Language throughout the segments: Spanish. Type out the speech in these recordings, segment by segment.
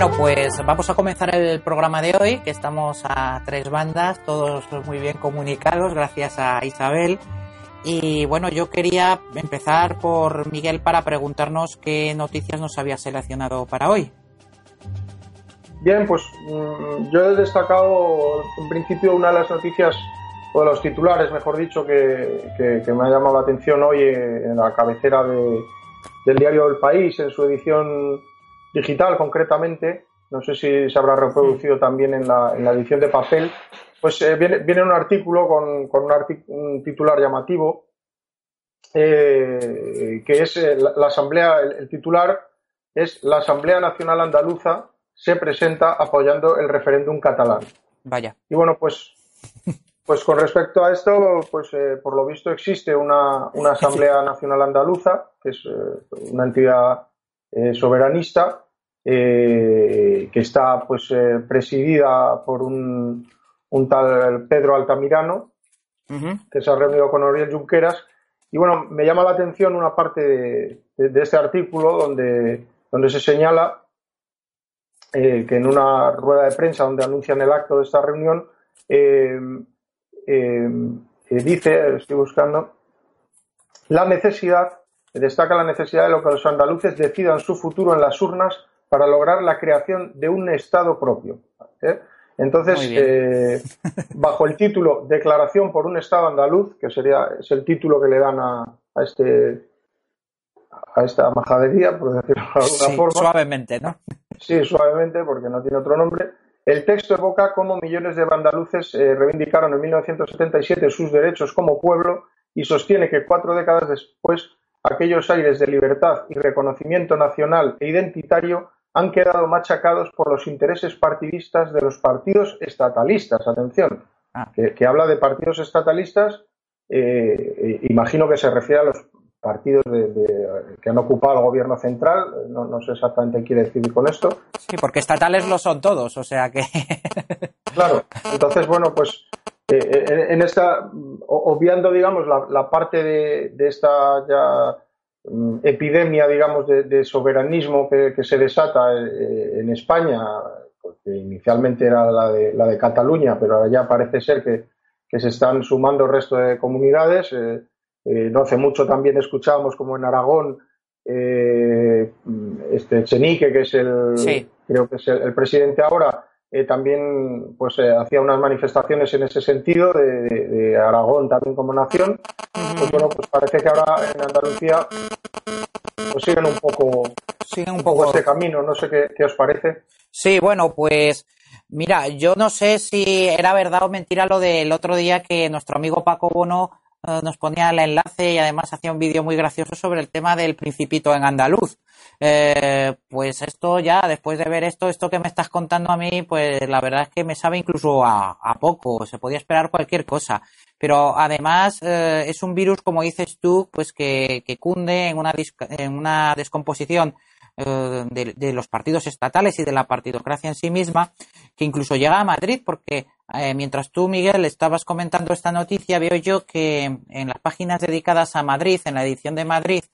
Bueno, pues vamos a comenzar el programa de hoy, que estamos a tres bandas, todos muy bien comunicados, gracias a Isabel. Y bueno, yo quería empezar por Miguel para preguntarnos qué noticias nos había seleccionado para hoy. Bien, pues mm, yo he destacado en principio una de las noticias, o de los titulares, mejor dicho, que, me ha llamado la atención hoy en la cabecera de, del diario El País, en su edición digital concretamente, no sé si se habrá reproducido también en la, en la, edición de papel, pues eh, viene, viene, un artículo con, con un, titular llamativo, eh, que es eh, la, Asamblea, el, titular es La Asamblea Nacional Andaluza se presenta apoyando el referéndum catalán. Vaya. Y bueno, pues, pues con respecto a esto, pues por lo visto existe una, una Asamblea Nacional Andaluza, que es una entidad eh, soberanista eh, que está pues eh, presidida por un, un, tal Pedro Altamirano que se ha reunido con Oriel Junqueras. Y bueno me llama la atención una parte de, de, este artículo donde, donde se señala que en una rueda de prensa donde anuncian el acto de esta reunión dice estoy buscando la necesidad destaca la necesidad de que los andaluces decidan su futuro en las urnas para lograr la creación de un Estado propio. ¿eh? Entonces, eh, bajo el título Declaración por un Estado andaluz, que sería es el título que le dan a, este a esta majadería, por decirlo de alguna forma. Suavemente, ¿no? Sí, suavemente, porque no tiene otro nombre. El texto evoca cómo millones de andaluces eh, reivindicaron en 1977 sus derechos como pueblo y sostiene que cuatro décadas después aquellos aires de libertad y reconocimiento nacional e identitario han quedado machacados por los intereses partidistas de los partidos estatalistas. Atención, ah. que, habla de partidos estatalistas, eh, eh, imagino que se refiere a los partidos que han ocupado el gobierno central, no, sé exactamente qué quiere decir con esto. Sí, porque estatales lo son todos, o sea que. claro, entonces, bueno, pues eh, en esta, obviando, digamos, la, parte de, esta ya mm, epidemia, digamos, de, soberanismo que, se desata eh, en España, porque inicialmente era la de, la de Cataluña, pero ahora ya parece ser que, se están sumando el resto de comunidades. Eh, no hace mucho también escuchábamos como en Aragón este Chenique, que es el, creo que es el presidente ahora, eh, también pues eh, hacía unas manifestaciones en ese sentido de, Aragón también como nación. Pues bueno pues parece que ahora en Andalucía pues siguen un poco siguen un poco este camino. No sé qué, os parece. Sí bueno pues mira yo no sé si era verdad o mentira lo del otro día que nuestro amigo Paco Bono nos ponía el enlace y además hacía un vídeo muy gracioso sobre el tema del principito en andaluz eh, pues esto ya, después de ver esto, esto que me estás contando a mí, pues la verdad es que me sabe incluso a, poco, se podía esperar cualquier cosa. Pero además eh, es un virus, como dices tú, pues que, cunde en una, en una descomposición eh, de, de, los partidos estatales y de la partidocracia en sí misma, que incluso llega a Madrid, porque eh, mientras tú, Miguel, estabas comentando esta noticia, veo yo que en las páginas dedicadas a Madrid, en la edición de Madrid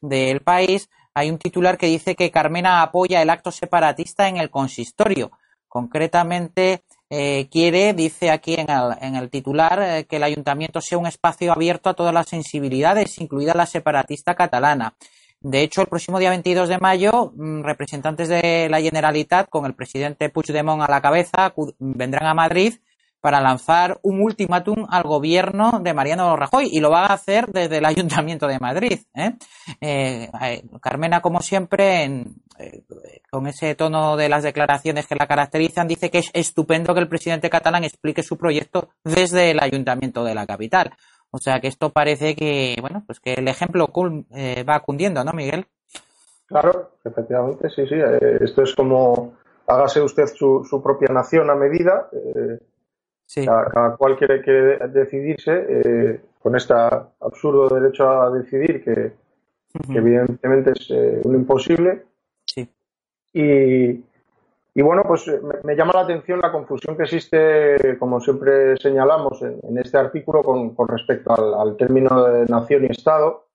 del país, hay un titular que dice que Carmena apoya el acto separatista en el consistorio. Concretamente, eh, quiere, dice aquí en el, titular, eh, que el ayuntamiento sea un espacio abierto a todas las sensibilidades, incluida la separatista catalana. De hecho, el próximo día 22 de mayo, mm, representantes de la Generalitat, con el presidente Puigdemont a la cabeza, vendrán a Madrid para lanzar un ultimátum al gobierno de Mariano Rajoy y lo va a hacer desde el Ayuntamiento de Madrid. ¿eh? Eh, eh, Carmena, como siempre, con ese tono de las declaraciones que la caracterizan, dice que es estupendo que el presidente catalán explique su proyecto desde el Ayuntamiento de la capital. O sea que esto parece que, bueno, pues que el ejemplo va cundiendo, ¿no, Miguel? Claro, efectivamente, sí, sí. esto es como hágase usted su, su propia nación a medida. Cada, cual quiere, decidirse eh, con este absurdo derecho a decidir que, evidentemente es eh, un imposible. Y, bueno, pues eh, me, llama la atención la confusión que existe, como siempre señalamos en, este artículo, con, respecto al, término de nación y Estado.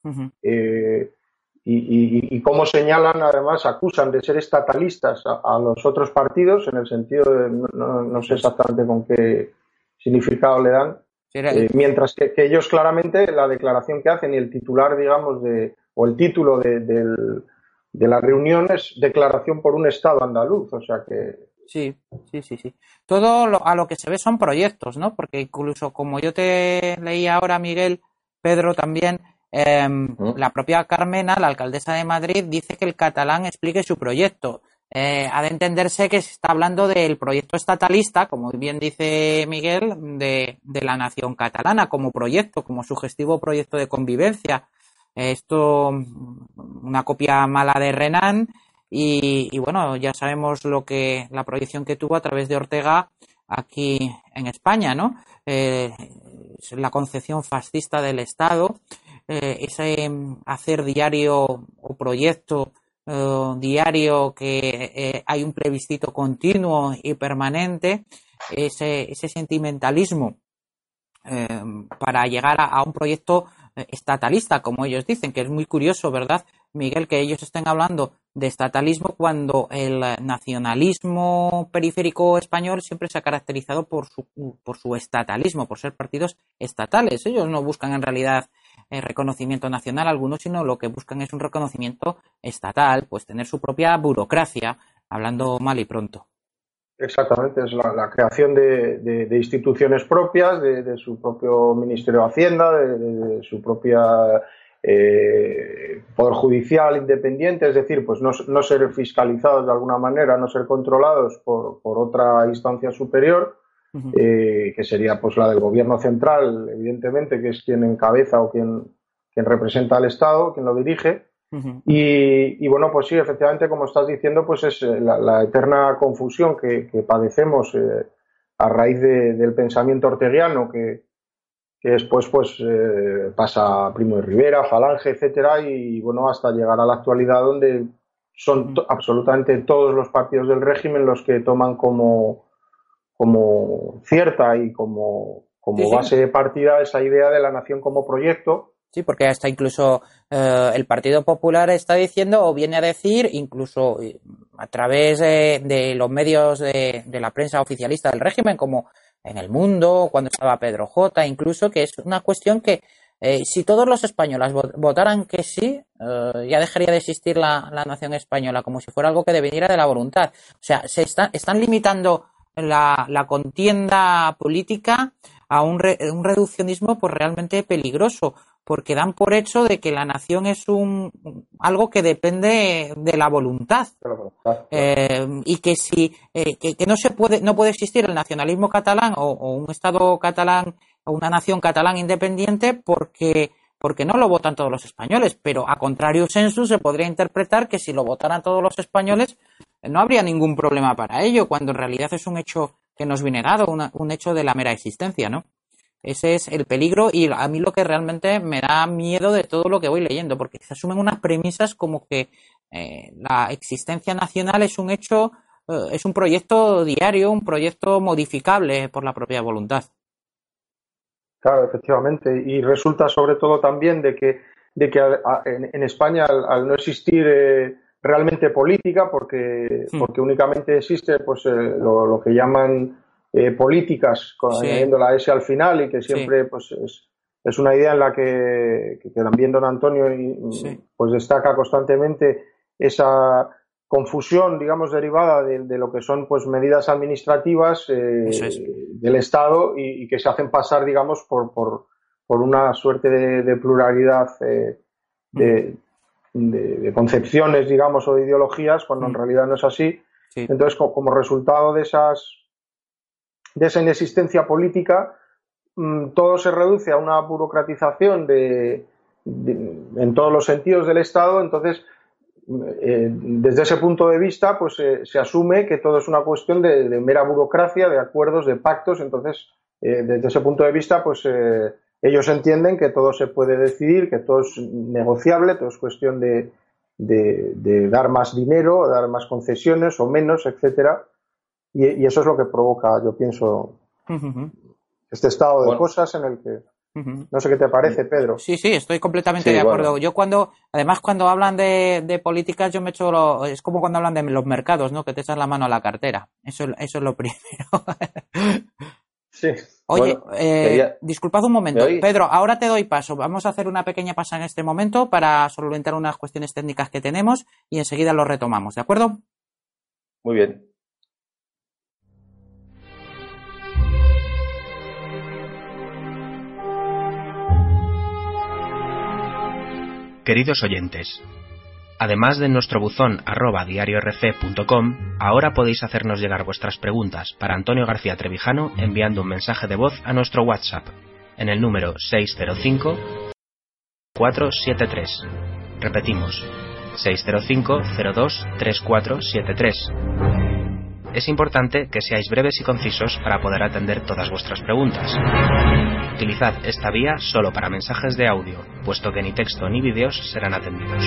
y, cómo señalan, además, acusan de ser estatalistas a, los otros partidos, en el sentido de, no sé exactamente con qué, significado le dan. Eh, mientras que, ellos claramente la declaración que hacen y el titular, digamos, de, o el título de, de, la reunión es declaración por un Estado andaluz, o sea que... Sí, sí, sí, sí. Todo a lo que se ve son proyectos, ¿no? Porque incluso como yo te leí ahora, Miguel, Pedro también, em, la propia Carmena, la alcaldesa de Madrid, dice que el catalán explique su proyecto. Eh, ha de entenderse que se está hablando del proyecto estatalista, como bien dice Miguel, de, la nación catalana como proyecto, como sugestivo proyecto de convivencia. Esto, una copia mala de Renan y, bueno, ya sabemos lo que, la proyección que tuvo a través de Ortega aquí en España, ¿no? Eh, la concepción fascista del Estado, eh, ese hacer diario o proyecto eh, diario, que hay un plebiscito continuo y permanente, ese, ese sentimentalismo para llegar a, un proyecto estatalista, como ellos dicen, que es muy curioso, ¿verdad, Miguel, que ellos estén hablando de estatalismo cuando el nacionalismo periférico español siempre se ha caracterizado por su, por su estatalismo, por ser partidos estatales. Ellos no buscan en realidad reconocimiento nacional alguno, sino lo que buscan es un reconocimiento estatal, pues tener su propia burocracia, hablando mal y pronto. Exactamente, es la, creación de, instituciones propias, de, su propio Ministerio de Hacienda, de, su propia eh, Poder Judicial independiente, es decir, pues no, ser fiscalizados de alguna manera, no ser controlados por otra instancia superior, eh, que sería pues la del gobierno central, evidentemente, que es quien encabeza o quien, quien representa al Estado, quien lo dirige. Y, bueno, pues sí, efectivamente, como estás diciendo, pues es eh, la, eterna confusión que, padecemos eh, a raíz del pensamiento orteguiano, que, después pues pasa a Primo de Rivera, Falange, etcétera, y bueno, hasta llegar a la actualidad donde son absolutamente todos los partidos del régimen los que toman como, como cierta y como, como base de partida esa idea de la nación como proyecto. Sí, porque hasta incluso eh, el Partido Popular está diciendo o viene a decir, incluso eh, a través de, los medios de, la prensa oficialista del régimen, como en El Mundo, cuando estaba Pedro J, incluso, que es una cuestión que eh, si todos los españoles votaran que sí, ya dejaría de existir la, nación española, como si fuera algo que dependiera de la voluntad. O sea, se están limitando la, la contienda política a un, un reduccionismo pues realmente peligroso porque dan por hecho de que la nación es un algo que depende de la voluntad. Eh, y que si eh, que, no se puede no puede existir el nacionalismo catalán o, o, un estado catalán o una nación catalán independiente porque porque no lo votan todos los españoles. Pero a contrario sensu se podría interpretar que si lo votaran todos los españoles no habría ningún problema para ello, cuando en realidad es un hecho que nos viene dado, un hecho de la mera existencia, ¿no? Ese es el peligro y a mí lo que realmente me da miedo de todo lo que voy leyendo, porque se asumen unas premisas como que eh, la existencia nacional es un hecho eh, es un proyecto diario, un proyecto modificable por la propia voluntad. Claro, efectivamente. Y resulta sobre todo también de que, de que en, España, al, no existir eh, realmente política, porque, porque únicamente existe pues, lo, que llaman políticas, con, añadiendo la S al final, y que siempre pues, es, es una idea en la que, también don Antonio pues destaca constantemente esa confusión, digamos, derivada de, lo que son pues medidas administrativas eh, del Estado y, que se hacen pasar, digamos, por, por, una suerte de, pluralidad eh, de, concepciones, digamos, o de ideologías, cuando en realidad no es así. Entonces, como, resultado de esas de esa inexistencia política, Mm, todo se reduce a una burocratización de, en todos los sentidos del Estado, entonces eh, desde ese punto de vista, pues eh, se asume que todo es una cuestión de, mera burocracia, de acuerdos, de pactos. Entonces, eh, desde ese punto de vista, pues ellos entienden que todo se puede decidir, que todo es negociable, todo es cuestión de, dar más dinero, dar más concesiones o menos, etcétera. Y, eso es lo que provoca, yo pienso, este estado de cosas en el que no sé qué te parece, Pedro. Sí, sí, estoy completamente de acuerdo. Yo cuando, además, cuando hablan de, políticas, yo me echo lo, es como cuando hablan de los mercados, ¿no? Que te echas la mano a la cartera. Eso, eso es lo primero. sí. Oye, eh, disculpad un momento. Pedro, ahora te doy paso. Vamos a hacer una pequeña pausa en este momento para solventar unas cuestiones técnicas que tenemos y enseguida lo retomamos, ¿de acuerdo? Muy bien. Queridos oyentes, además de nuestro buzón arroba diariorc.com, ahora podéis hacernos llegar vuestras preguntas para Antonio García Trevijano enviando un mensaje de voz a nuestro WhatsApp en el número 605 473. Repetimos, 605 02 3473. Es importante que seáis breves y concisos para poder atender todas vuestras preguntas. Utilizad esta vía solo para mensajes de audio, puesto que ni texto ni vídeos serán atendidos.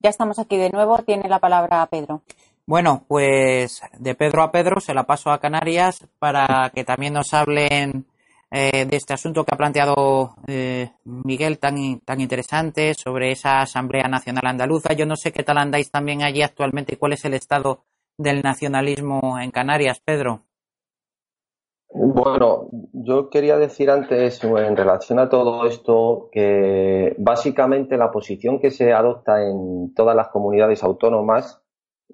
Ya estamos aquí de nuevo. Tiene la palabra Pedro. Bueno, pues de Pedro a Pedro se la paso a Canarias para que también nos hablen eh, de este asunto que ha planteado eh, Miguel tan, tan interesante sobre esa Asamblea Nacional Andaluza. Yo no sé qué tal andáis también allí actualmente y cuál es el estado del nacionalismo en Canarias, Pedro. Bueno, yo quería decir antes, en relación a todo esto, que básicamente la posición que se adopta en todas las comunidades autónomas,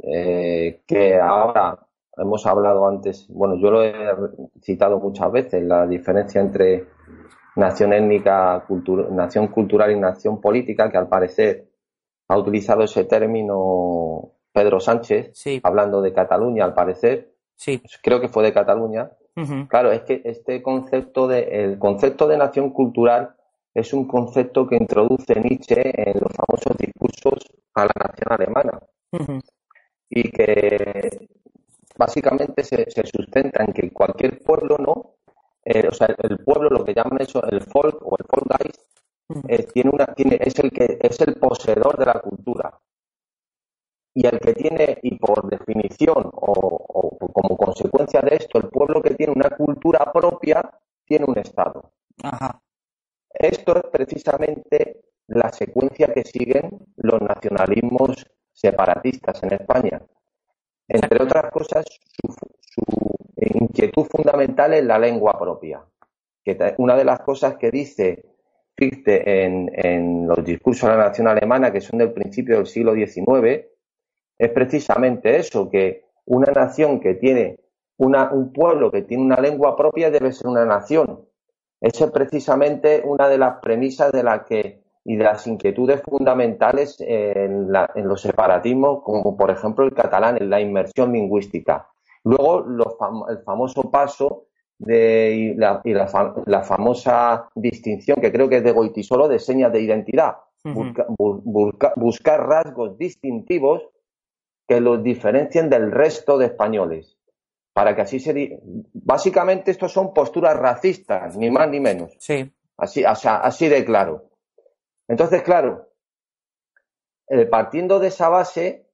eh, que ahora hemos hablado antes, bueno, yo lo he citado muchas veces, la diferencia entre nación étnica, nación cultural y nación política, que al parecer ha utilizado ese término Pedro Sánchez, hablando de Cataluña, al parecer. Sí. Creo que fue de Cataluña. Claro, es que este concepto de, el concepto de nación cultural es un concepto que introduce Nietzsche en los famosos discursos a la nación alemana. Y que básicamente se, sustenta en que cualquier pueblo, ¿no? Eh, o sea, el pueblo, lo que llaman eso, el folk o el folk eh, tiene una, tiene, es el que es el poseedor de la cultura. Y el que tiene, y por definición o, como consecuencia de esto, el pueblo que tiene una cultura propia tiene un Estado. Esto es precisamente la secuencia que siguen los nacionalismos separatistas en España. Entre otras cosas, su, inquietud fundamental es la lengua propia. Que una de las cosas que dice Fichte en, los discursos de la nación alemana, que son del principio del siglo XIX, es precisamente eso, que una nación que tiene un pueblo que tiene una lengua propia debe ser una nación. Esa es precisamente una de las premisas de la que y de las inquietudes fundamentales en, los separatismos, como por ejemplo el catalán, en la inmersión lingüística. Luego, el famoso paso de, y, la, la, famosa distinción, que creo que es de Goitisolo, de señas de identidad. buscar rasgos distintivos que los diferencien del resto de españoles. Para que así se. Básicamente, estos son posturas racistas, ni más ni menos. Sí. Así, así de claro. Entonces, claro, eh, partiendo de esa base,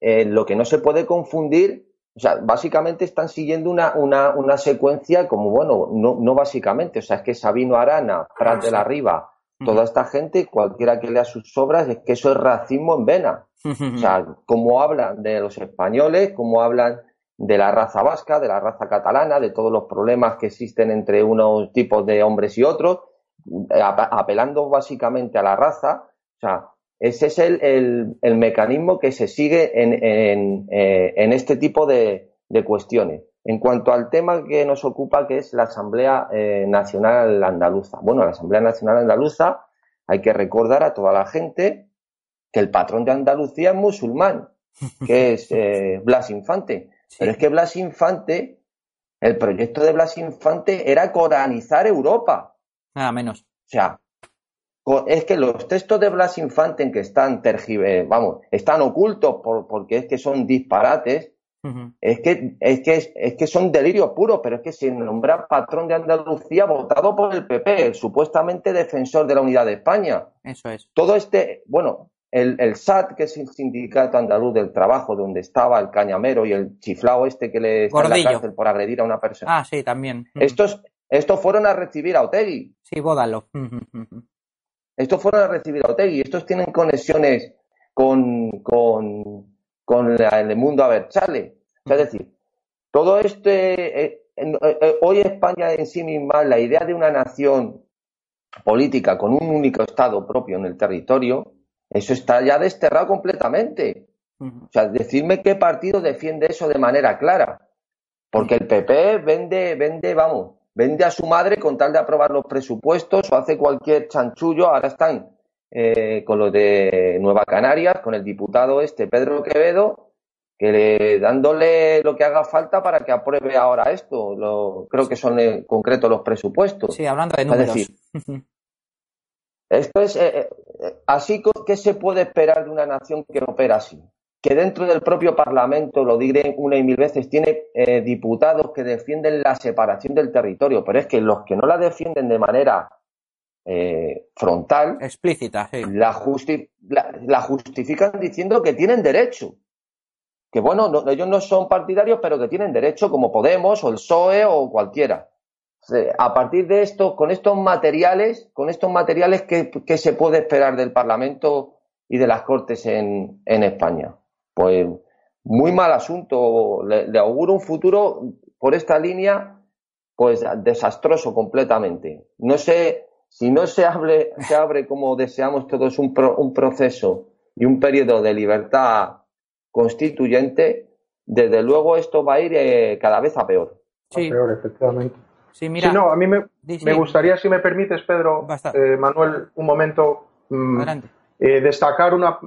eh, lo que no se puede confundir, o sea, básicamente están siguiendo una, una, una secuencia como, bueno, no, no básicamente, o sea, es que Sabino Arana, Prat de la Riva, toda esta gente, cualquiera que lea sus obras, es que eso es racismo en vena. O sea, como hablan de los españoles, como hablan de la raza vasca, de la raza catalana, de todos los problemas que existen entre unos tipos de hombres y otros, apelando básicamente a la raza. O sea, ese es el, el, mecanismo que se sigue en, en, eh, en este tipo de, de, cuestiones. En cuanto al tema que nos ocupa, que es la Asamblea eh, Nacional Andaluza. Bueno, la Asamblea Nacional Andaluza hay que recordar a toda la gente que el patrón de Andalucía es musulmán, que es eh, Blas Infante. Pero es que Blas Infante, el proyecto de Blas Infante era coranizar Europa. Nada menos. O sea, es que los textos de Blas Infante en que están tergiver, vamos, están ocultos por, porque es que son disparates, es que, es que, es que son delirios puros, pero es que se nombra patrón de Andalucía votado por el PP, el supuestamente defensor de la unidad de España. Eso es. Todo este, bueno, el, el, SAT, que es el Sindicato Andaluz del Trabajo, donde estaba el cañamero y el chiflao este que le está en la cárcel por agredir a una persona. Ah, sí, también. Estos, estos fueron a recibir a Otegui. Sí, bódalo. Estos fueron a recibir a Otegui. Estos tienen conexiones con, con, con el mundo Aberchale. O sea, es decir, todo este. Eh, eh, eh, hoy España en sí misma, la idea de una nación política con un único Estado propio en el territorio, eso está ya desterrado completamente. O sea, decirme qué partido defiende eso de manera clara. Porque el PP vende, vende, vamos, vende a su madre con tal de aprobar los presupuestos o hace cualquier chanchullo. Ahora están eh, con lo de Nueva Canarias, con el diputado este Pedro Quevedo, que le, dándole lo que haga falta para que apruebe ahora esto. Lo, creo que son en concreto los presupuestos. Sí, hablando de números. Es decir, esto es eh, eh, así que se puede esperar de una nación que opera así. Que dentro del propio Parlamento, lo diré una y mil veces, tiene eh, diputados que defienden la separación del territorio, pero es que los que no la defienden de manera frontal, explícita, la, la, justifican diciendo que tienen derecho. Que bueno, ellos no son partidarios, pero que tienen derecho, como Podemos o el PSOE o cualquiera a partir de esto, con estos materiales, con estos materiales, ¿qué, se puede esperar del Parlamento y de las Cortes en, España? Pues muy mal asunto. Le, auguro un futuro por esta línea, pues desastroso completamente. No sé si no se abre, se abre como deseamos todos un, un proceso y un periodo de libertad constituyente, desde luego esto va a ir eh, cada vez a peor. Sí. A peor, efectivamente. Sí, mira. no, a mí me, gustaría, si me permites, Pedro, eh, Manuel, un momento, mm, eh, destacar una.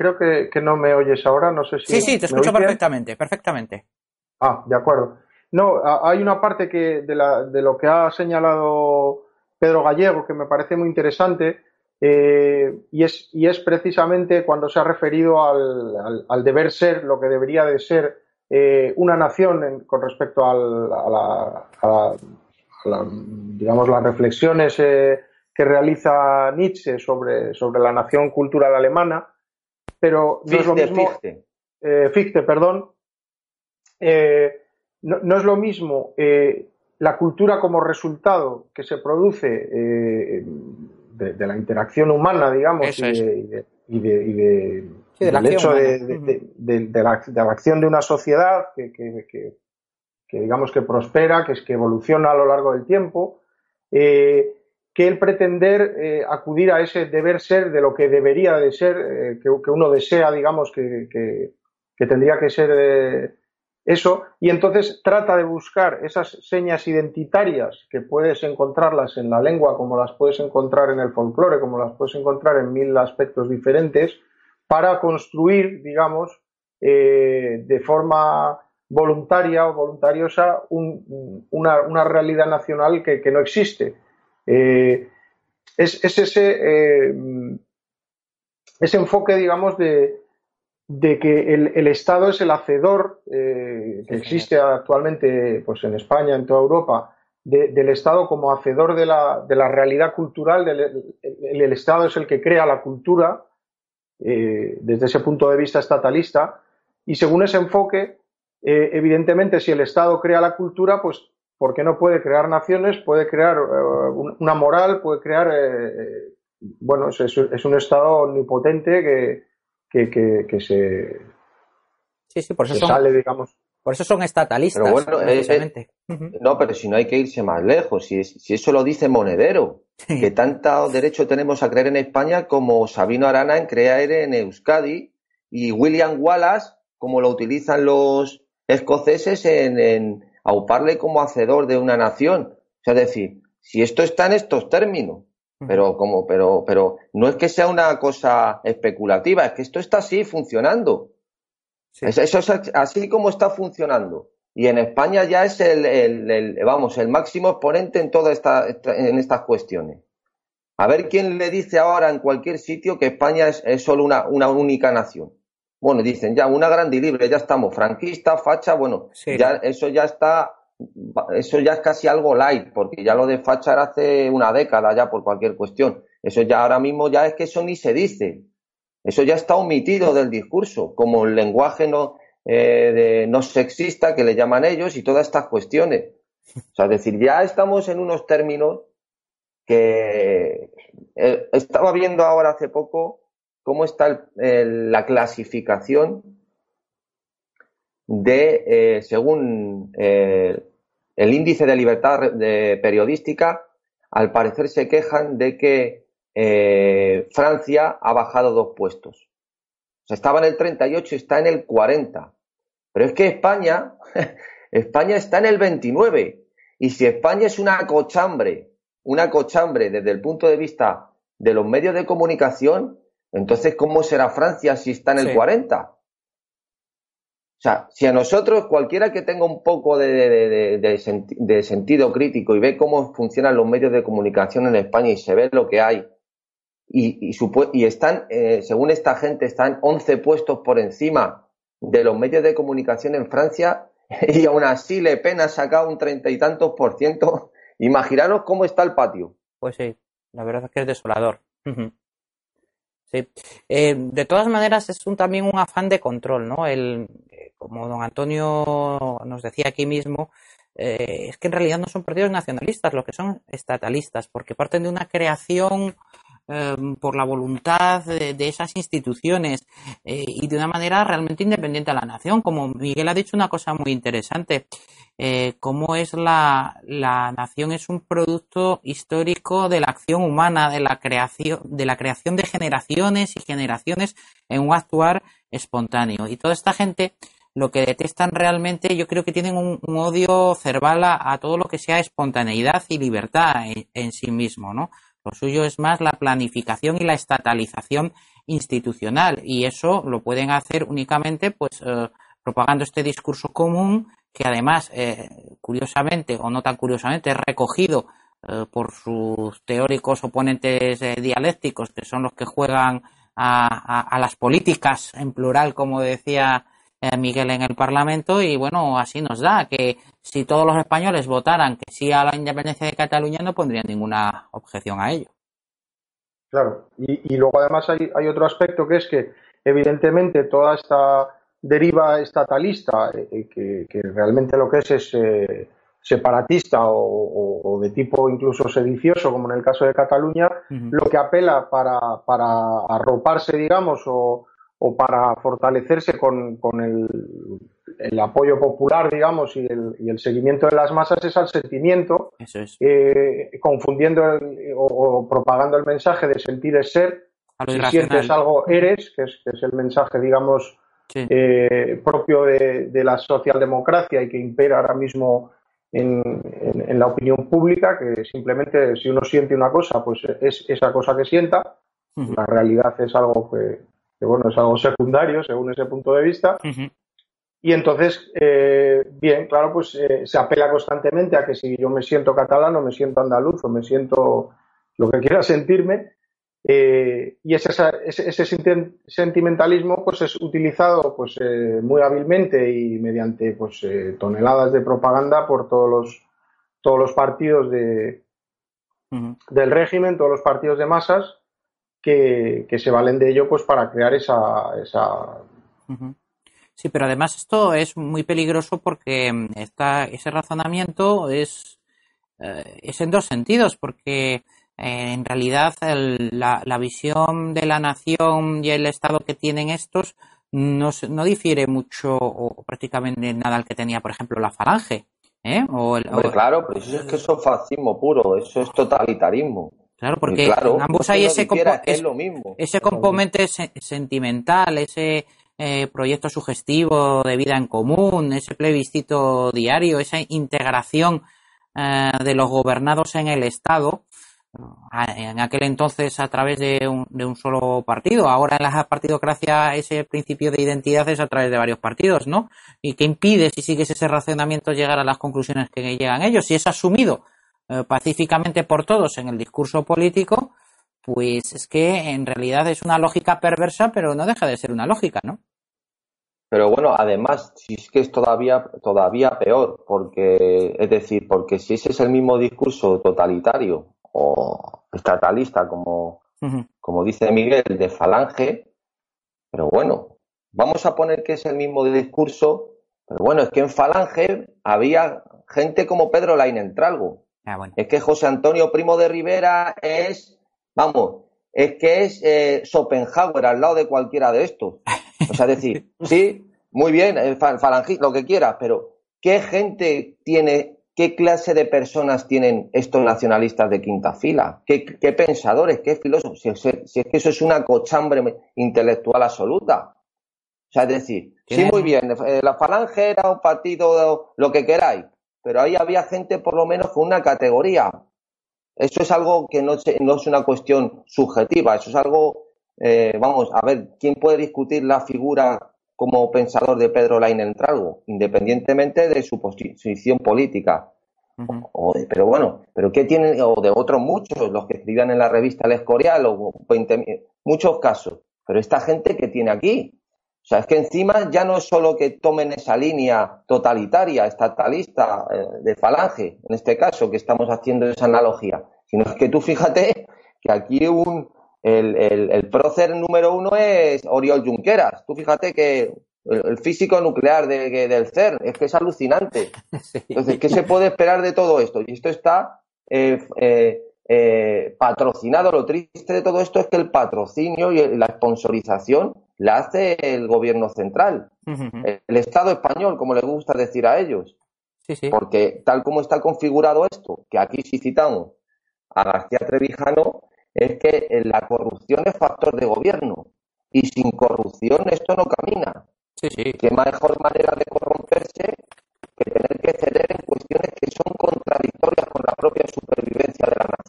Creo que, no me oyes ahora, no sé si. Sí, sí, te escucho perfectamente, perfectamente. Ah, de acuerdo. No, hay una parte que de, la, de lo que ha señalado Pedro Gallego que me parece muy interesante eh, y, es, y es precisamente cuando se ha referido al, al, deber ser, lo que debería de ser una nación con respecto al, a, la, digamos, las reflexiones eh, que realiza Nietzsche sobre, sobre la nación cultural alemana, pero no es lo mismo. Fichte, eh, perdón. Eh, no, es lo mismo la cultura como resultado que se produce de, la interacción humana, digamos, y de, y de, del hecho de, la, acción de una sociedad que, que digamos que prospera, que es que evoluciona a lo largo del tiempo, eh, que el pretender eh, acudir a ese deber ser de lo que debería de ser, eh, que, uno desea, digamos, que, que tendría que ser eso, y entonces trata de buscar esas señas identitarias que puedes encontrarlas en la lengua, como las puedes encontrar en el folclore, como las puedes encontrar en mil aspectos diferentes, para construir, digamos, de forma voluntaria o voluntariosa una, realidad nacional que, no existe. Eh, es, ese, eh, ese enfoque, digamos, de, que el, Estado es el hacedor eh, que existe actualmente pues, en España, en toda Europa, del Estado como hacedor de la, realidad cultural, el, Estado es el que crea la cultura, desde ese punto de vista estatalista. Y según ese enfoque, evidentemente, si el Estado crea la cultura, pues ¿por qué no puede crear naciones? Puede crear una moral, puede crear, bueno, es, un Estado omnipotente que, que, se, sí, sí, por eso sale, digamos. Por eso son estatalistas. Pero bueno, no, pero si no hay que irse más lejos, si, si eso lo dice Monedero, que tanto derecho tenemos a creer en España como Sabino Arana en creer en Euskadi y William Wallace como lo utilizan los escoceses en, en auparle como hacedor de una nación. O sea, es decir, si esto está en estos términos, pero como, pero, pero no es que sea una cosa especulativa, es que esto está así funcionando. Eso, es así como está funcionando. Y en España ya es el, el, vamos, el máximo exponente en todas esta, en estas cuestiones. A ver quién le dice ahora en cualquier sitio que España es, es solo una, una, única nación. Bueno, dicen ya, una grande y libre, ya estamos, franquista, facha, bueno, ya, eso ya está, eso ya es casi algo light, porque ya lo de facha era hace una década ya por cualquier cuestión. Eso ya ahora mismo ya es que eso ni se dice. Eso ya está omitido del discurso, como el lenguaje no, eh, de, no sexista que le llaman ellos y todas estas cuestiones. O sea, es decir, ya estamos en unos términos que eh, estaba viendo ahora hace poco cómo está la clasificación de, eh, según el índice de libertad periodística, al parecer se quejan de que eh, Francia ha bajado dos puestos. O sea, estaba en el 38 y está en el 40. Pero es que España, España está en el 29. Y si España es una cochambre, una cochambre desde el punto de vista de los medios de comunicación, entonces ¿cómo será Francia si está en el 40? O sea, si a nosotros, cualquiera que tenga un poco de, de, sentido crítico y ve cómo funcionan los medios de comunicación en España y se ve lo que hay y, y, están, eh, según esta gente, están 11 puestos por encima de los medios de comunicación en Francia y aún así Le Pen ha sacado un treinta y tantos por ciento. Imaginaros cómo está el patio. Pues sí, la verdad es que es desolador. Sí. Eh, de todas maneras, es un, también un afán de control, ¿no? El, eh, como don Antonio nos decía aquí mismo, es que en realidad no son partidos nacionalistas, lo que son estatalistas, porque parten de una creación Em, por la voluntad de, esas instituciones eh, y de una manera realmente independiente a la nación. Como Miguel ha dicho una cosa muy interesante, eh, cómo es la, la nación es un producto histórico de la acción humana, de la creación, de la creación de generaciones y generaciones en un actuar espontáneo. Y toda esta gente lo que detestan realmente, yo creo que tienen un, odio cerval a, todo lo que sea espontaneidad y libertad en, en sí mismo, ¿no? Lo suyo es más la planificación y la estatalización institucional y eso lo pueden hacer únicamente pues eh, propagando este discurso común que además eh, curiosamente o no tan curiosamente es recogido eh, por sus teóricos oponentes dialécticos que son los que juegan a, las políticas en plural como decía Miguel en el Parlamento y bueno, así nos da que si todos los españoles votaran que sí a la independencia de Cataluña no pondrían ninguna objeción a ello. Claro, y, luego además hay, hay, otro aspecto que es que evidentemente toda esta deriva estatalista, eh, que, realmente lo que es es eh, separatista o, de tipo incluso sedicioso, como en el caso de Cataluña, lo que apela para, para arroparse, digamos, o, o para fortalecerse con, con el, el, apoyo popular, digamos, y el, y el, seguimiento de las masas es al sentimiento, eh, confundiendo o, propagando el mensaje de sentir es ser, si sientes algo eres, que es, que es el mensaje, digamos, eh, propio de, de, la socialdemocracia y que impera ahora mismo en, en, la opinión pública, que simplemente si uno siente una cosa, pues es esa cosa que sienta, la realidad es algo que que bueno, es algo secundario según ese punto de vista. Y entonces, eh, bien, claro, pues eh, se apela constantemente a que si yo me siento catalano, me siento andaluz o me siento lo que quiera sentirme. Eh, y ese, ese, sentimentalismo pues es utilizado pues muy hábilmente y mediante pues toneladas de propaganda por todos los todos los partidos de, del régimen, todos los partidos de masas que, se valen de ello pues para crear esa... esa... Sí, pero además esto es muy peligroso porque mm, esta, ese razonamiento es, eh, es en dos sentidos, porque eh, en realidad la, la, visión de la nación y el Estado que tienen estos no, no difiere mucho o prácticamente nada al que tenía, por ejemplo, la falange. ¿eh? O claro, pero eso es que eso es fascismo puro, eso es totalitarismo. Claro, porque ambos hay ese, ese componente sentimental, ese eh, proyecto sugestivo de vida en común, ese plebiscito diario, esa integración eh, de los gobernados en el Estado, en aquel entonces a través de un, de un solo partido. Ahora en la partidocracia ese principio de identidad es a través de varios partidos, ¿no? ¿Y qué impide, si sigues ese racionamiento, llegar a las conclusiones que llegan ellos? Si es asumido eh, pacíficamente por todos en el discurso político, pues es que en realidad es una lógica perversa, pero no deja de ser una lógica, ¿no? Pero bueno, además, si es que es todavía, todavía peor, porque, es decir, porque si ese es el mismo discurso totalitario o estatalista, como, como dice Miguel, de Falange, pero bueno, vamos a poner que es el mismo discurso, pero bueno, es que en Falange había gente como Pedro Lainentralgo, Ah, es que José Antonio Primo de Rivera es, vamos, es que es eh, Schopenhauer al lado de cualquiera de estos. O sea, decir, sí, muy bien, el lo que quieras, pero ¿qué gente tiene, qué clase de personas tienen estos nacionalistas de quinta fila? ¿Qué, pensadores, qué filósofos? Si, es que eso es una cochambre intelectual absoluta. O sea, es decir, sí, muy bien, eh, la falange era un partido, lo que queráis, pero ahí había gente por lo menos con una categoría. Eso es algo que no, no es una cuestión subjetiva, eso es algo, eh, vamos, a ver, ¿quién puede discutir la figura como pensador de Pedro Lainentralgo, independientemente de su posición política? pero bueno, pero ¿qué tienen? O de otros muchos, los que escribían en la revista El Escorial, o 20, muchos casos. Pero esta gente que tiene aquí, o sea, es que encima ya no es solo que tomen esa línea totalitaria, estatalista, eh, de falange, en este caso, que estamos haciendo esa analogía, sino es que tú fíjate que aquí un, el, el, prócer número uno es Oriol Junqueras. Tú fíjate que el, físico nuclear de, del CERN es que es alucinante. Entonces, ¿qué se puede esperar de todo esto? Y esto está eh, eh, patrocinado. Lo triste de todo esto es que el patrocinio y la sponsorización la hace el gobierno central, el, Estado español, como les gusta decir a ellos. Porque tal como está configurado esto, que aquí sí citamos a García Trevijano, es que la corrupción es factor de gobierno y sin corrupción esto no camina. Sí, sí. ¿Qué mejor manera de corromperse que tener que ceder en cuestiones que son contradictorias con la propia supervivencia de la nación?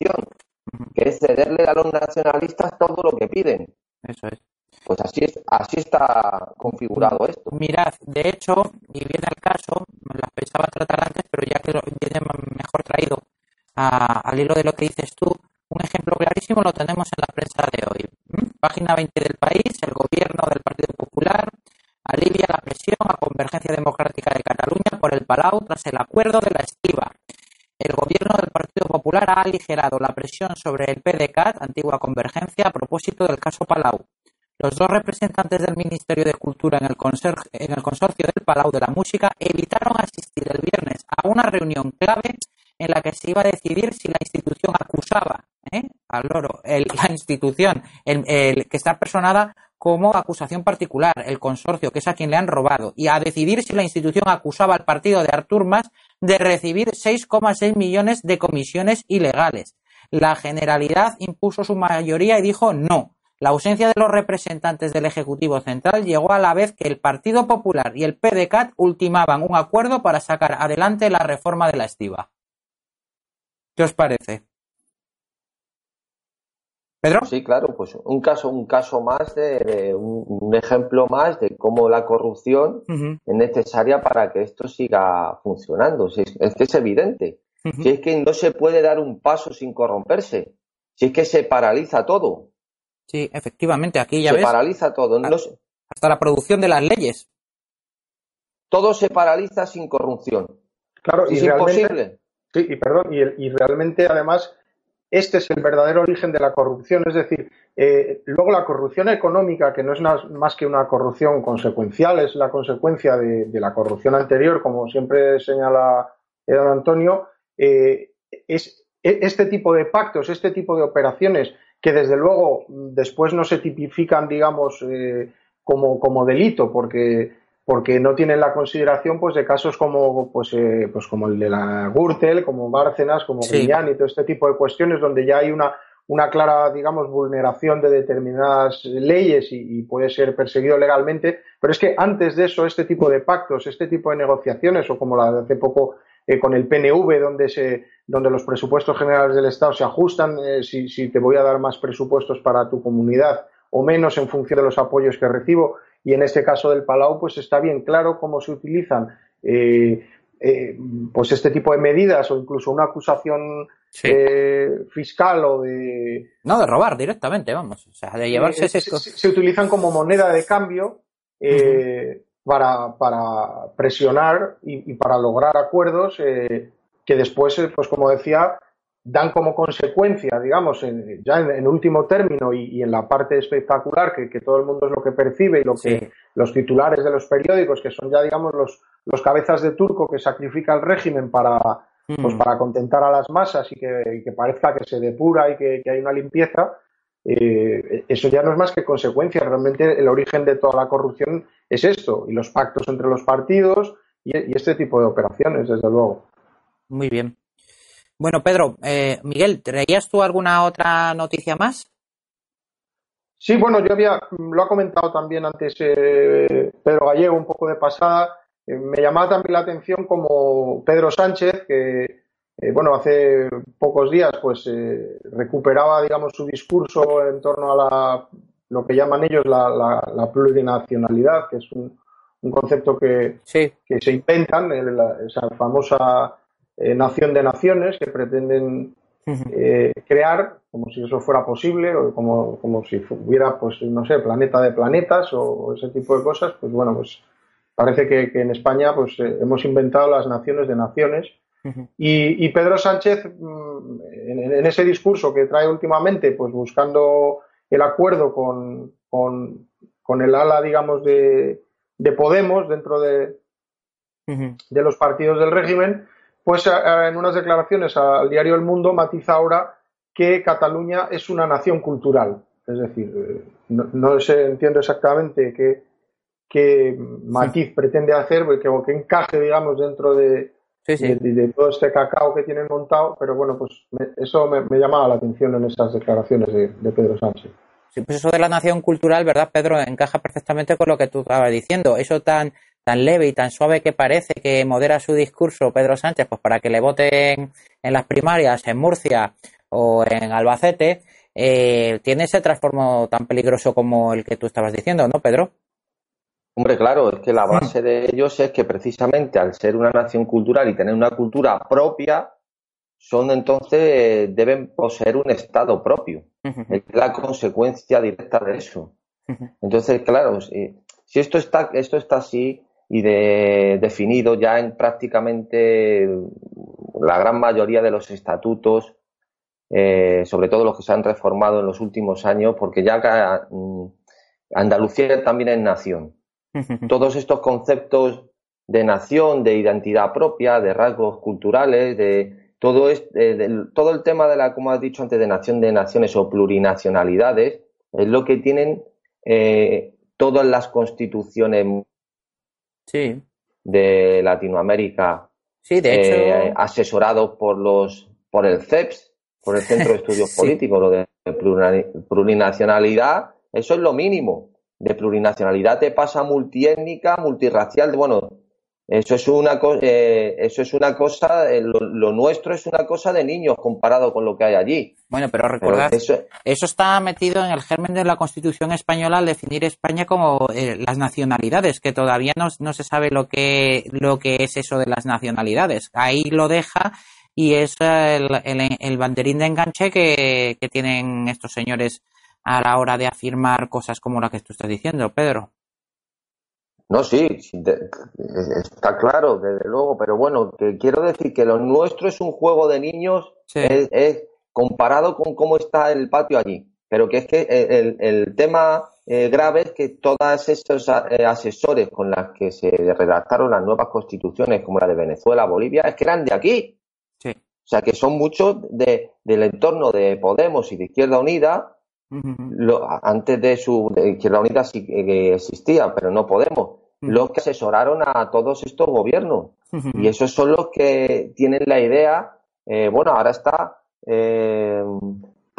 Que es cederle a los nacionalistas todo lo que piden. Eso es. Pues así, es, así está configurado esto. Mirad, de hecho, y viene el caso, me las pensaba tratar antes, pero ya que lo viene mejor traído al hilo de lo que dices tú, un ejemplo clarísimo lo tenemos en la prensa de hoy. ¿Mm? Página 20 del país, el gobierno del Partido Popular alivia la presión a Convergencia Democrática de Cataluña por el Palau tras el acuerdo de la estiva. El gobierno del Partido Popular ha aligerado la presión sobre el PDCAT, antigua Convergencia, a propósito del caso Palau. Los dos representantes del Ministerio de Cultura en el, en el consorcio del Palau de la Música evitaron asistir el viernes a una reunión clave en la que se iba a decidir si la institución acusaba ¿eh? al loro, la institución el, que está personada como acusación particular, el consorcio, que es a quien le han robado, y a decidir si la institución acusaba al partido de Artur Mas de recibir 6,6 millones de comisiones ilegales. La Generalidad impuso su mayoría y dijo no. La ausencia de los representantes del Ejecutivo Central llegó a la vez que el Partido Popular y el PDCAT ultimaban un acuerdo para sacar adelante la reforma de la estiva. ¿Qué os parece? ¿Pedro? Sí, claro, pues un caso, un caso más de, un, ejemplo más de cómo la corrupción es necesaria para que esto siga funcionando. es, que es evidente. Si es que no se puede dar un paso sin corromperse. Si es que se paraliza todo. Sí, efectivamente, aquí ya se paraliza todo. hasta la producción de las leyes. Todo se paraliza sin corrupción. Claro, y es imposible. Sí, y perdón, y, realmente además este es el verdadero origen de la corrupción. Es decir, eh, luego la corrupción económica, que no es más que una corrupción consecuencial, es la consecuencia de, la corrupción anterior, como siempre señala don Antonio, eh, es e, este tipo de pactos, este tipo de operaciones que desde luego después no se tipifican, digamos, eh, como, como delito, porque porque no tienen la consideración pues de casos como pues, eh, pues como el de la Gürtel, como Bárcenas, como sí. y todo este tipo de cuestiones donde ya hay una, una clara, digamos, vulneración de determinadas leyes y, puede ser perseguido legalmente, pero es que antes de eso, este tipo de pactos, este tipo de negociaciones, o como la de hace poco eh, con el PNV, donde, se, donde los presupuestos generales del Estado se ajustan, eh, si, si te voy a dar más presupuestos para tu comunidad o menos en función de los apoyos que recibo, y en este caso del Palau, pues está bien claro cómo se utilizan eh, eh, pues este tipo de medidas o incluso una acusación eh, fiscal o de... No, de robar directamente, vamos. O sea, de llevarse ese... Se, utilizan como moneda de cambio para, para, presionar y, y, para lograr acuerdos que después, pues como decía, dan como consecuencia, digamos, ya en, último término y, en la parte espectacular, que, todo el mundo es lo que percibe y lo que los titulares de los periódicos, que son ya, digamos, los, los cabezas de turco que sacrifica el régimen para, pues, mm. para contentar a las masas y que, parezca que se depura y que, hay una limpieza, eh, eso ya no es más que consecuencia. Realmente el origen de toda la corrupción es esto, y los pactos entre los partidos y, y este tipo de operaciones, desde luego. Muy bien. Bueno, Pedro, eh, Miguel, ¿traías tú alguna otra noticia más? Sí, bueno, yo había, lo ha comentado también antes eh, Pedro Gallego un poco de pasada, eh, me llamaba también la atención como Pedro Sánchez, que, bueno, hace pocos días pues recuperaba, digamos, su discurso en torno a la, lo que llaman ellos la, plurinacionalidad, que es un, concepto que, que se inventan, esa famosa eh, nación de naciones que pretenden eh, crear como si eso fuera posible o como, como si hubiera, pues, no sé, planeta de planetas o, ese tipo de cosas, pues bueno, pues parece que, en España pues eh, hemos inventado las naciones de naciones. Y, Pedro Sánchez mm, en, ese discurso que trae últimamente, pues buscando el acuerdo con, con, el ala, digamos, de, de Podemos dentro de, de los partidos del régimen, pues eh, eh, en unas declaraciones al diario El Mundo matiza ahora que Cataluña es una nación cultural. Es decir, eh, no, se entiende exactamente qué, qué matiz pretende hacer, que, que encaje, digamos, dentro de, de, todo este cacao que tienen montado, pero bueno, pues eso me, me, llamaba la atención en esas declaraciones de, de Pedro Sánchez. Sí, pues eso de la nación cultural, ¿verdad, Pedro? Encaja perfectamente con lo que tú estabas diciendo. Eso tan tan leve y tan suave que parece que modera su discurso Pedro Sánchez, pues para que le voten en las primarias en Murcia o en Albacete, eh, tiene ese transformo tan peligroso como el que tú estabas diciendo, ¿no, Pedro? Hombre, claro, es que la base de ellos es que precisamente al ser una nación cultural y tener una cultura propia, son entonces, deben poseer un Estado propio. Es la consecuencia directa de eso. Entonces, claro, si, si esto está, esto está así, y de, definido ya en prácticamente la gran mayoría de los estatutos, eh, sobre todo los que se han reformado en los últimos años, porque ya mm, Andalucía también es nación. Todos estos conceptos de nación, de identidad propia, de rasgos culturales, de todo, es, todo el tema de la, como has dicho antes, de nación de naciones o plurinacionalidades, es lo que tienen eh, todas las constituciones sí. de Latinoamérica, sí, de hecho... Eh, asesorados por los por el CEPS, por el Centro de Estudios Políticos, lo de plurinacionalidad, eso es lo mínimo. De plurinacionalidad te pasa multiétnica, multirracial, bueno, eso es una, eh, eso es una cosa, eh, lo, nuestro es una cosa de niños comparado con lo que hay allí. Bueno, pero recordad, eso, está metido en el germen de la Constitución española al definir España como eh, las nacionalidades, que todavía no, no, se sabe lo que, lo que es eso de las nacionalidades. Ahí lo deja y es el, el, banderín de enganche que, que tienen estos señores a la hora de afirmar cosas como la que tú estás diciendo, Pedro. No, sí, está claro, desde luego, pero bueno, que quiero decir que lo nuestro es un juego de niños, es, comparado con cómo está el patio allí. Pero que es que el, tema eh, grave es que todos esos eh, asesores con los que se redactaron las nuevas constituciones, como la de Venezuela, Bolivia, es que eran de aquí. Sí. O sea, que son muchos de, del entorno de Podemos y de Izquierda Unida. antes de su de Izquierda Unida sí que existía, pero no Podemos. Los que asesoraron a todos estos gobiernos. Y esos son los que tienen la idea. Eh, bueno, ahora está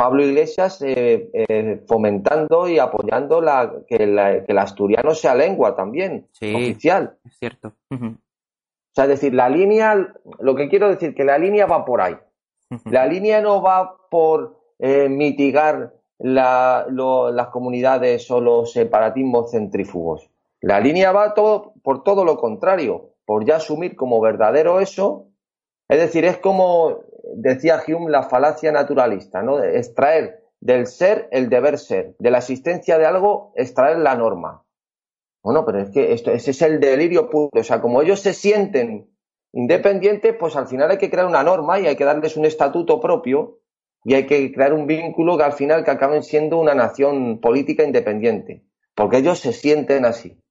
Pablo Iglesias eh, eh, fomentando y apoyando la, que, el asturiano sea lengua también, oficial. Es cierto. O sea, es decir, la línea, lo que quiero decir, que la línea va por ahí. La línea no va por eh, mitigar las comunidades o los separatismos centrífugos. La línea va todo, por todo lo contrario, por ya asumir como verdadero eso. Es decir, es como decía Hume, la falacia naturalista, ¿no? Extraer del ser el deber ser, de la existencia de algo, extraer la norma. Bueno, pero es que esto, ese es el delirio puro. O sea, como ellos se sienten independientes, pues al final hay que crear una norma y hay que darles un estatuto propio y hay que crear un vínculo que al final que acaben siendo una nación política independiente. Porque ellos se sienten así.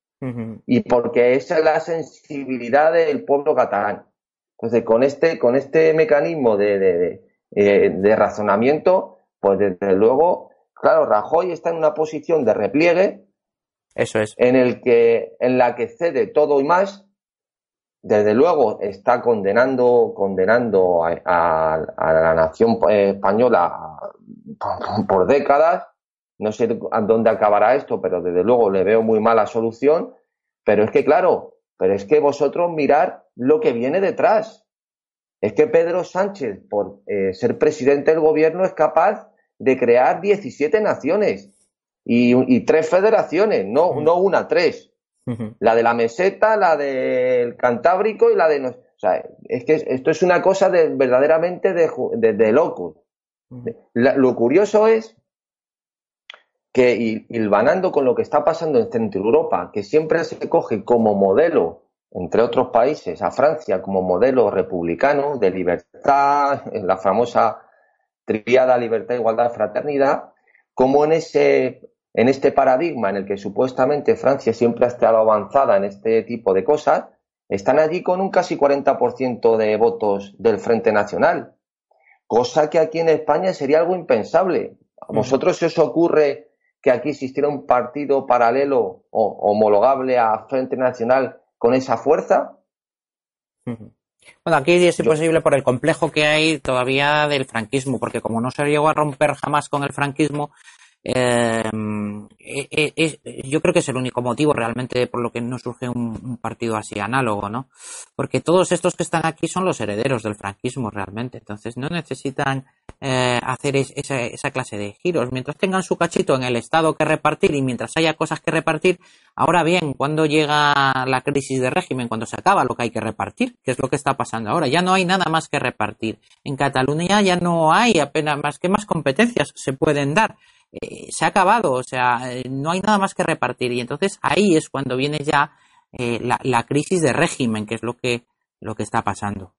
Y porque esa es la sensibilidad del pueblo catalán. Entonces, con este, con este mecanismo de, eh, de, razonamiento, pues desde luego, claro, Rajoy está en una posición de repliegue. Eso es. En, el que, en la que cede todo y más. Desde luego está condenando, condenando a, la nación eh, española por, décadas. No sé a dónde acabará esto, pero desde luego le veo muy mala solución. Pero es que, claro, pero es que vosotros mirar lo que viene detrás. Es que Pedro Sánchez, por eh, ser presidente del gobierno, es capaz de crear 17 naciones y, tres federaciones, no, no una, tres. La de la meseta, la del Cantábrico y la de... O sea, es que esto es una cosa de, verdaderamente de, de, loco. lo curioso es que, hilvanando con lo que está pasando en Centro Europa, que siempre se coge como modelo, entre otros países, a Francia como modelo republicano de libertad, en la famosa triada libertad, igualdad, fraternidad, como en ese en este paradigma en el que supuestamente Francia siempre ha estado avanzada en este tipo de cosas, están allí con un casi 40% de votos del Frente Nacional, cosa que aquí en España sería algo impensable. ¿A vosotros se os ocurre que aquí existiera un partido paralelo o homologable a Frente Nacional con esa fuerza? Bueno, aquí es imposible por el complejo que hay todavía del franquismo, porque como no se llegó a romper jamás con el franquismo, eh, eh, eh, yo creo que es el único motivo realmente por lo que no surge un, partido así análogo, ¿no? Porque todos estos que están aquí son los herederos del franquismo realmente, entonces no necesitan hacer esa, esa, clase de giros. Mientras tengan su cachito en el Estado que repartir y mientras haya cosas que repartir, ahora bien, cuando llega la crisis de régimen, cuando se acaba lo que hay que repartir, que es lo que está pasando ahora, ya no hay nada más que repartir. En Cataluña ya no hay apenas más que más competencias se pueden dar. Eh, se ha acabado, o sea, eh, no hay nada más que repartir. Y entonces ahí es cuando viene ya eh, la, crisis de régimen, que es lo que, lo que está pasando.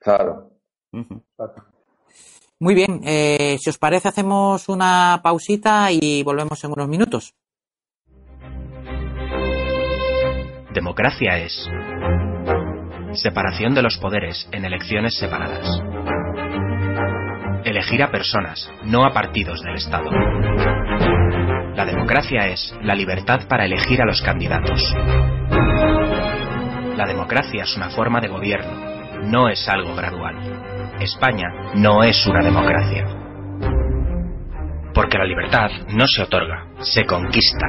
Claro. Muy bien, si os parece hacemos una pausita y volvemos en unos minutos. Democracia es separación de los poderes en elecciones separadas elegir a personas, no a partidos del Estado. La democracia es la libertad para elegir a los candidatos. La democracia es una forma de gobierno, no es algo gradual. España no es una democracia. Porque la libertad no se otorga, se conquista.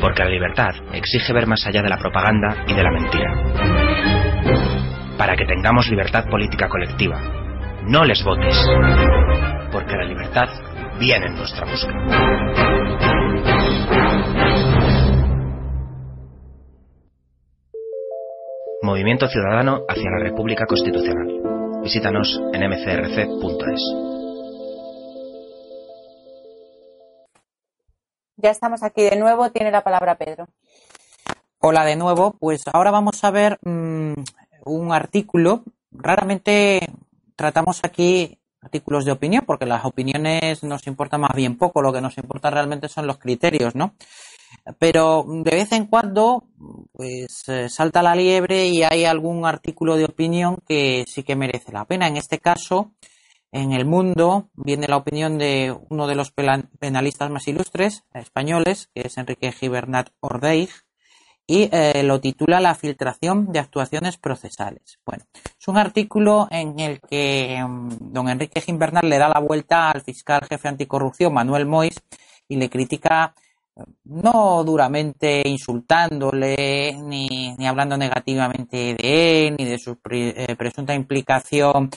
Porque la libertad exige ver más allá de la propaganda y de la mentira. Para que tengamos libertad política colectiva, no les votes, porque la libertad viene en nuestra busca. Movimiento Ciudadano hacia la República Constitucional. Visítanos en mcrc.es. Ya estamos aquí de nuevo. Tiene la palabra Pedro. Hola de nuevo. Pues ahora vamos a ver mm, un artículo raramente tratamos aquí artículos de opinión, porque las opiniones nos importan más bien poco, lo que nos importa realmente son los criterios, ¿no? Pero de vez en cuando, pues eh, salta la liebre y hay algún artículo de opinión que sí que merece la pena. En este caso, en el mundo viene la opinión de uno de los penalistas más ilustres españoles, que es Enrique Gibernat Ordeig, y eh, lo titula La filtración de actuaciones procesales. Bueno, es un artículo en el que mm, don Enrique Gimbernat le da la vuelta al fiscal jefe anticorrupción Manuel Mois y le critica eh, no duramente insultándole ni, ni, hablando negativamente de él ni de su eh, presunta implicación,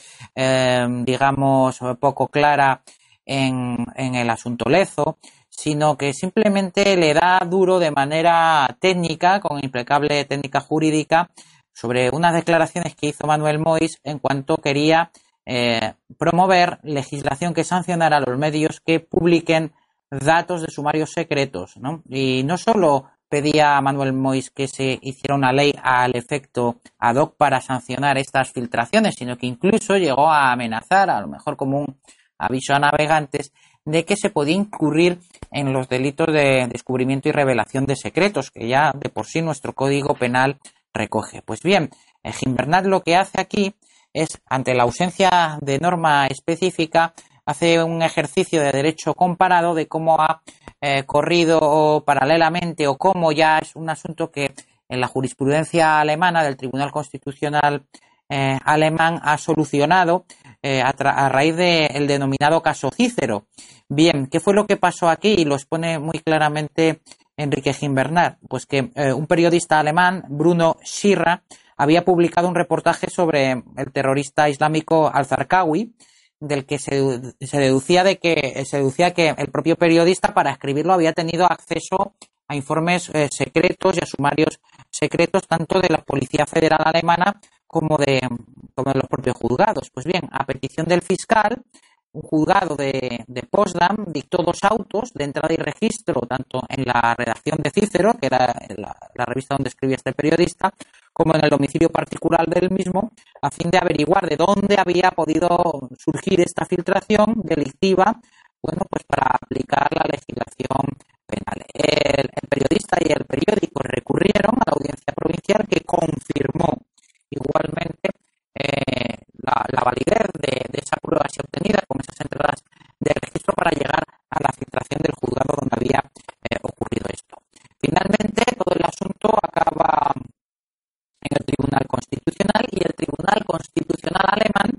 digamos, poco clara en, en el asunto Lezo, sino que simplemente le da duro de manera técnica, con impecable técnica jurídica, sobre unas declaraciones que hizo Manuel Mois en cuanto quería eh, promover legislación que sancionara a los medios que publiquen datos de sumarios secretos. ¿no? Y no solo pedía a Manuel Mois que se hiciera una ley al efecto ad hoc para sancionar estas filtraciones, sino que incluso llegó a amenazar, a lo mejor como un aviso a navegantes, de que se podía incurrir en los delitos de descubrimiento y revelación de secretos, que ya de por sí nuestro Código Penal recoge. Pues bien, Gimbernat lo que hace aquí es, ante la ausencia de norma específica, hace un ejercicio de derecho comparado de cómo ha eh, corrido paralelamente o cómo ya es un asunto que en la jurisprudencia alemana del Tribunal Constitucional eh, alemán ha solucionado eh, a, raíz del denominado caso Cícero. Bien, ¿qué fue lo que pasó aquí? Y lo expone muy claramente Enrique Gimbernat. Pues que eh, un periodista alemán, Bruno Schirra, había publicado un reportaje sobre el terrorista islámico al-Zarqawi, del que se, deducía de que se deducía que el propio periodista para escribirlo había tenido acceso a informes secretos y a sumarios secretos tanto de la Policía Federal Alemana como de, como de los propios juzgados. Pues bien, a petición del fiscal, un juzgado de, de Potsdam dictó dos autos de entrada y registro, tanto en la redacción de Cícero, que era la, revista donde escribía este periodista, como en el domicilio particular del mismo, a fin de averiguar de dónde había podido surgir esta filtración delictiva, bueno, pues para aplicar la legislación penal. El periodista y el periódico recurrieron a la audiencia provincial que confirmó Igualmente, eh, la, validez de, esa prueba se obtenida con esas entradas de registro para llegar a la filtración del juzgado donde había eh, ocurrido esto. Finalmente, todo el asunto acaba en el Tribunal Constitucional y el Tribunal Constitucional alemán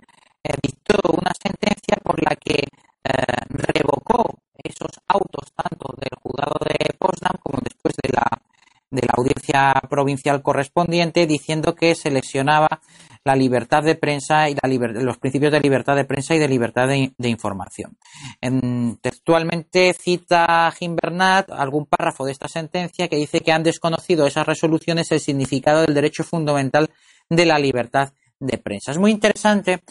eh, dictó una sentencia por la que revocó esos autos tanto del juzgado de Potsdam como después de la de la audiencia provincial correspondiente diciendo que se lesionaba la libertad de prensa y los principios de libertad de prensa y de libertad de, información. textualmente cita Gimbernat algún párrafo de esta sentencia que dice que han desconocido esas resoluciones el significado del derecho fundamental de la libertad de prensa. Es muy interesante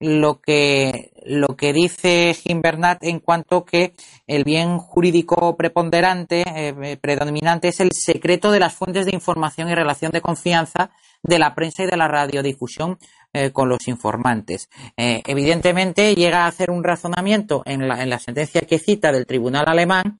lo que, lo que dice Gimbernat en cuanto que el bien jurídico preponderante, eh, predominante, es el secreto de las fuentes de información y relación de confianza de la prensa y de la radiodifusión eh, con los informantes. Eh, evidentemente llega a hacer un razonamiento en la, en la sentencia que cita del tribunal alemán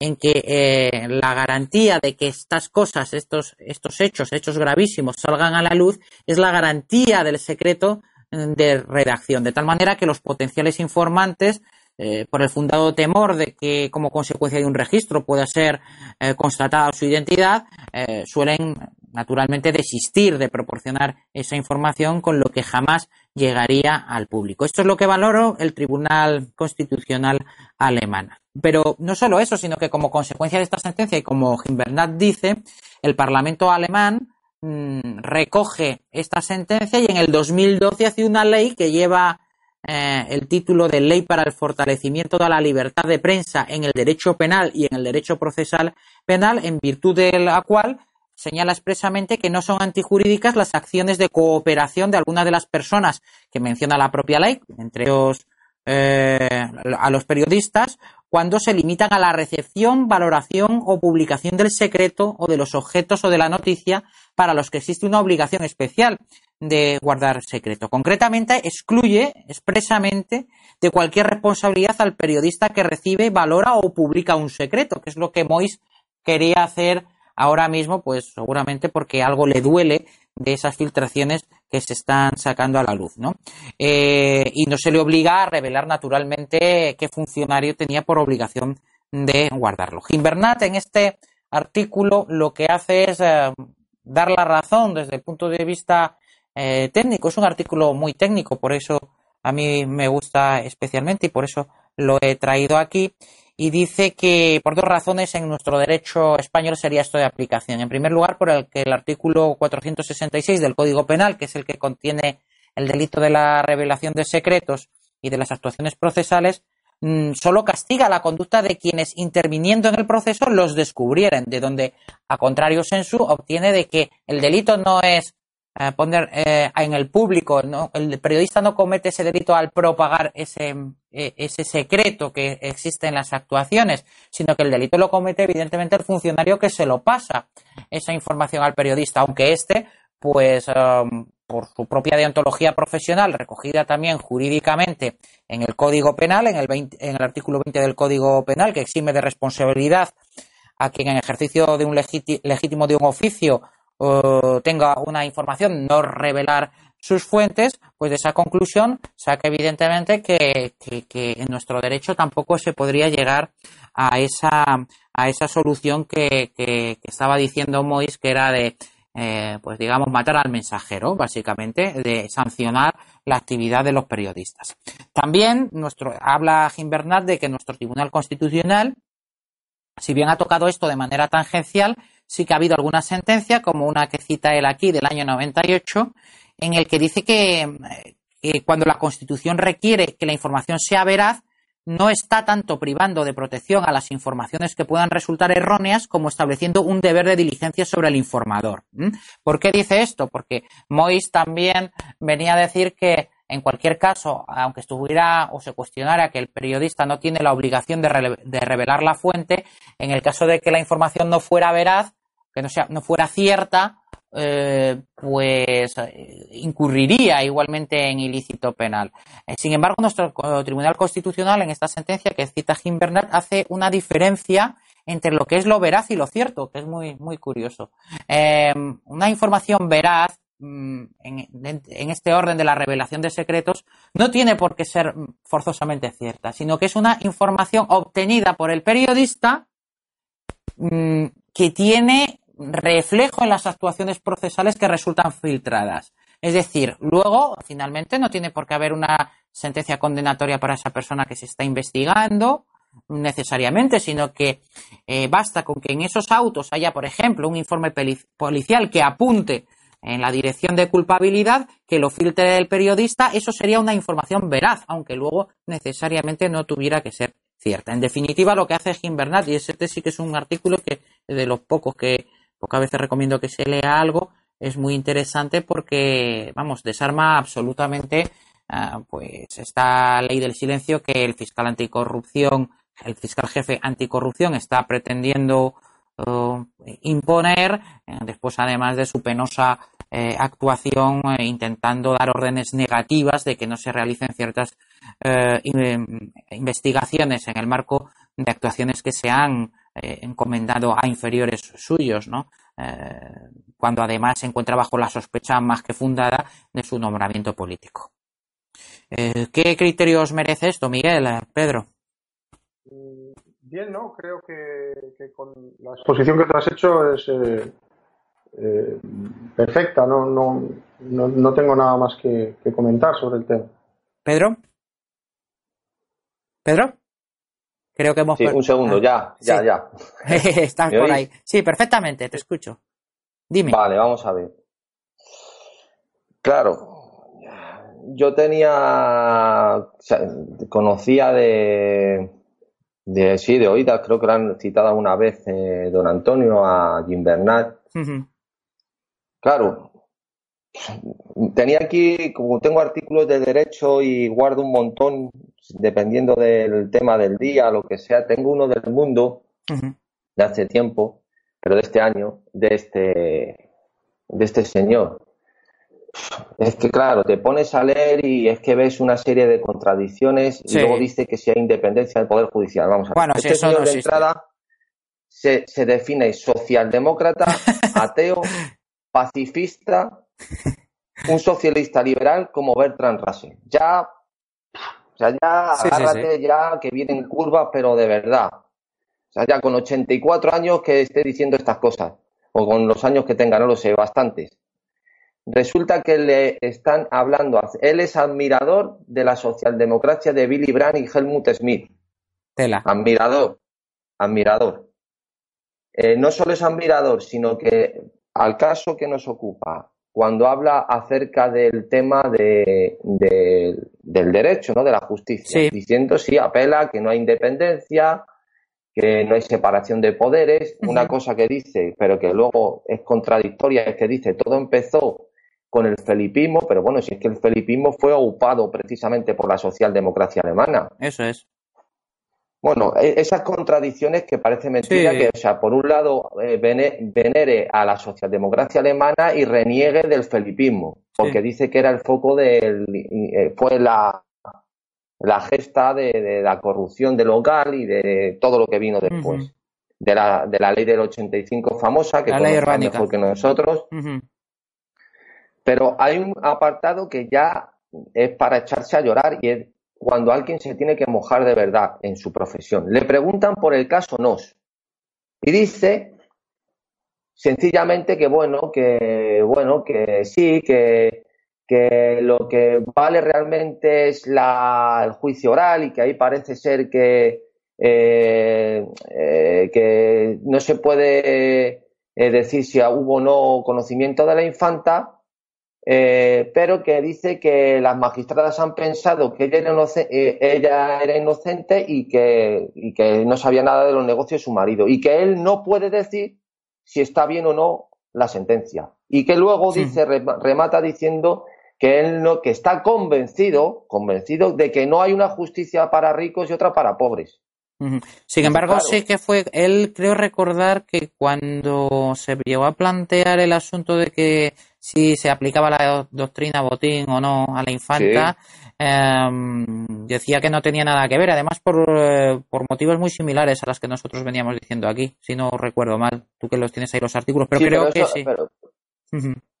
en que la garantía de que estas cosas, estos, estos hechos, hechos gravísimos, salgan a la luz, es la garantía del secreto de redacción, de tal manera que los potenciales informantes, eh, por el fundado temor de que como consecuencia de un registro pueda ser eh, constatada su identidad, eh, suelen naturalmente desistir de proporcionar esa información con lo que jamás llegaría al público. Esto es lo que valoró el Tribunal Constitucional alemán. Pero no solo eso, sino que como consecuencia de esta sentencia y como Gimbernat dice, el Parlamento alemán recoge esta sentencia y en el 2012 hace una ley que lleva eh, el título de Ley para el Fortalecimiento de la Libertad de Prensa en el Derecho Penal y en el Derecho Procesal Penal, en virtud de la cual señala expresamente que no son antijurídicas las acciones de cooperación de algunas de las personas que menciona la propia ley, entre ellos eh, a los periodistas cuando se limitan a la recepción, valoración o publicación del secreto o de los objetos o de la noticia para los que existe una obligación especial de guardar secreto. Concretamente, excluye expresamente de cualquier responsabilidad al periodista que recibe, valora o publica un secreto, que es lo que Mois quería hacer ahora mismo, pues seguramente porque algo le duele de esas filtraciones que se están sacando a la luz, ¿no? Eh, y no se le obliga a revelar naturalmente qué funcionario tenía por obligación de guardarlo. Gimbernat en este artículo lo que hace es eh, dar la razón desde el punto de vista eh, técnico. Es un artículo muy técnico, por eso a mí me gusta especialmente y por eso lo he traído aquí y dice que por dos razones en nuestro derecho español sería esto de aplicación. En primer lugar, por el que el artículo 466 del Código Penal, que es el que contiene el delito de la revelación de secretos y de las actuaciones procesales, mm, solo castiga la conducta de quienes interviniendo en el proceso los descubrieran, de donde, a contrario sensu, obtiene de que el delito no es eh, poner eh, en el público, ¿no? el periodista no comete ese delito al propagar ese, eh, ese secreto que existe en las actuaciones, sino que el delito lo comete evidentemente el funcionario que se lo pasa esa información al periodista, aunque éste, pues um, por su propia deontología profesional, recogida también jurídicamente en el Código Penal, en el, en el artículo 20 del Código Penal, que exime de responsabilidad a quien en ejercicio de un legítimo de un oficio tenga una información, no revelar sus fuentes, pues de esa conclusión saca evidentemente que, en nuestro derecho tampoco se podría llegar a esa, a esa solución que, estaba diciendo Mois, que era de, eh, pues digamos, matar al mensajero, básicamente, de sancionar la actividad de los periodistas. También nuestro, habla Jim Bernat de que nuestro Tribunal Constitucional, si bien ha tocado esto de manera tangencial, sí que ha habido alguna sentencia, como una que cita él aquí del año 98, en el que dice que, cuando la Constitución requiere que la información sea veraz, no está tanto privando de protección a las informaciones que puedan resultar erróneas como estableciendo un deber de diligencia sobre el informador. ¿Por qué dice esto? Porque Mois también venía a decir que en cualquier caso, aunque estuviera o se cuestionara que el periodista no tiene la obligación de, de revelar la fuente, en el caso de que la información no fuera veraz, que no, sea, no fuera cierta, eh, pues eh, incurriría igualmente en ilícito penal. Eh, sin embargo, nuestro Tribunal Constitucional en esta sentencia que cita Jim Bernard hace una diferencia entre lo que es lo veraz y lo cierto, que es muy, muy curioso. una información veraz mm, en, este orden de la revelación de secretos no tiene por qué ser forzosamente cierta, sino que es una información obtenida por el periodista mm, que tiene reflejo en las actuaciones procesales que resultan filtradas. Es decir, luego, finalmente, no tiene por qué haber una sentencia condenatoria para esa persona que se está investigando necesariamente, sino que eh, basta con que en esos autos haya, por ejemplo, un informe policial que apunte en la dirección de culpabilidad, que lo filtre el periodista, eso sería una información veraz, aunque luego necesariamente no tuviera que ser cierta. En definitiva, lo que hace Jim Bernat, y ese sí que es un artículo que de los pocos que pocas veces recomiendo que se lea algo, es muy interesante porque, vamos, desarma absolutamente ah, pues esta ley del silencio que el fiscal anticorrupción, el fiscal jefe anticorrupción está pretendiendo uh, imponer, eh, después además de su penosa eh, actuación eh, intentando dar órdenes negativas de que no se realicen ciertas investigaciones en el marco de actuaciones que se han eh, encomendado a inferiores suyos, ¿no? Eh, cuando además se encuentra bajo la sospecha más que fundada de su nombramiento político. Eh, ¿Qué criterios merece esto, Miguel, Pedro? Bien, ¿no? Creo que, con la exposición que te has hecho es perfecta, no, no, no, tengo nada más que comentar sobre el tema. ¿Pedro? ¿Pedro? Creo que hemos. Sí, un segundo, ya, ya, ya. Estás por ahí. Sí, perfectamente, te escucho. Dime. Vale, vamos a ver. Claro, yo tenía, conocía de, de, sí, de oídas, creo que lo han citado una vez eh, don Antonio a Jim Bernard. Claro, tenía aquí, como tengo artículos de derecho y guardo un montón, dependiendo del tema del día, lo que sea, tengo uno del mundo de hace tiempo, pero de este año, de este, de este señor. Es que claro, te pones a leer y es que ves una serie de contradicciones y luego dice que si hay independencia del Poder Judicial. Vamos a ver. Bueno, este señor de entrada se, se define socialdemócrata, ateo, pacifista, un socialista liberal como Bertrand Russell. Ya, o sea, ya agárrate ya que viene en curva, pero de verdad. O sea, ya con 84 años que esté diciendo estas cosas, o con los años que tenga, no lo sé, bastantes. Resulta que le están hablando, él es admirador de la socialdemocracia de Billy Brandt y Helmut Schmidt. Tela. Admirador, admirador. Eh, no solo es admirador, sino que al caso que nos ocupa, cuando habla acerca del tema de, del derecho, ¿no? de la justicia, diciendo sí, apela que no hay independencia, que no hay separación de poderes. Una cosa que dice, pero que luego es contradictoria, es que dice todo empezó con el felipismo, pero bueno, si es que el felipismo fue ocupado precisamente por la socialdemocracia alemana. Eso es. Bueno, e, esas contradicciones que parece mentira que, o sea, por un lado eh, venere a la socialdemocracia alemana y reniegue del felipismo, porque dice que era el foco del, eh, fue la, la gesta de, la corrupción de local y de todo lo que vino después. de, la, de la ley del 85 famosa, que la mejor que nosotros. Pero hay un apartado que ya es para echarse a llorar y es cuando alguien se tiene que mojar de verdad en su profesión. Le preguntan por el caso Nos y dice sencillamente que bueno, que bueno, que sí, que, que lo que vale realmente es la, el juicio oral y que ahí parece ser que, eh, eh, que no se puede eh, decir si hubo o no conocimiento de la infanta, eh, pero que dice que las magistradas han pensado que ella era, eh, ella era inocente y que, y que no sabía nada de los negocios de su marido y que él no puede decir si está bien o no la sentencia. Y que luego dice remata diciendo que él no que está convencido convencido de que no hay una justicia para ricos y otra para pobres. Sin embargo, sí que fue, él creo recordar que cuando se llegó a plantear el asunto de que si se aplicaba la doctrina Botín o no a la infanta, em, decía que no tenía nada que ver, además por, eh, por motivos muy similares a los que nosotros veníamos diciendo aquí, si no recuerdo mal, tú que los tienes ahí los artículos, pero creo que sí.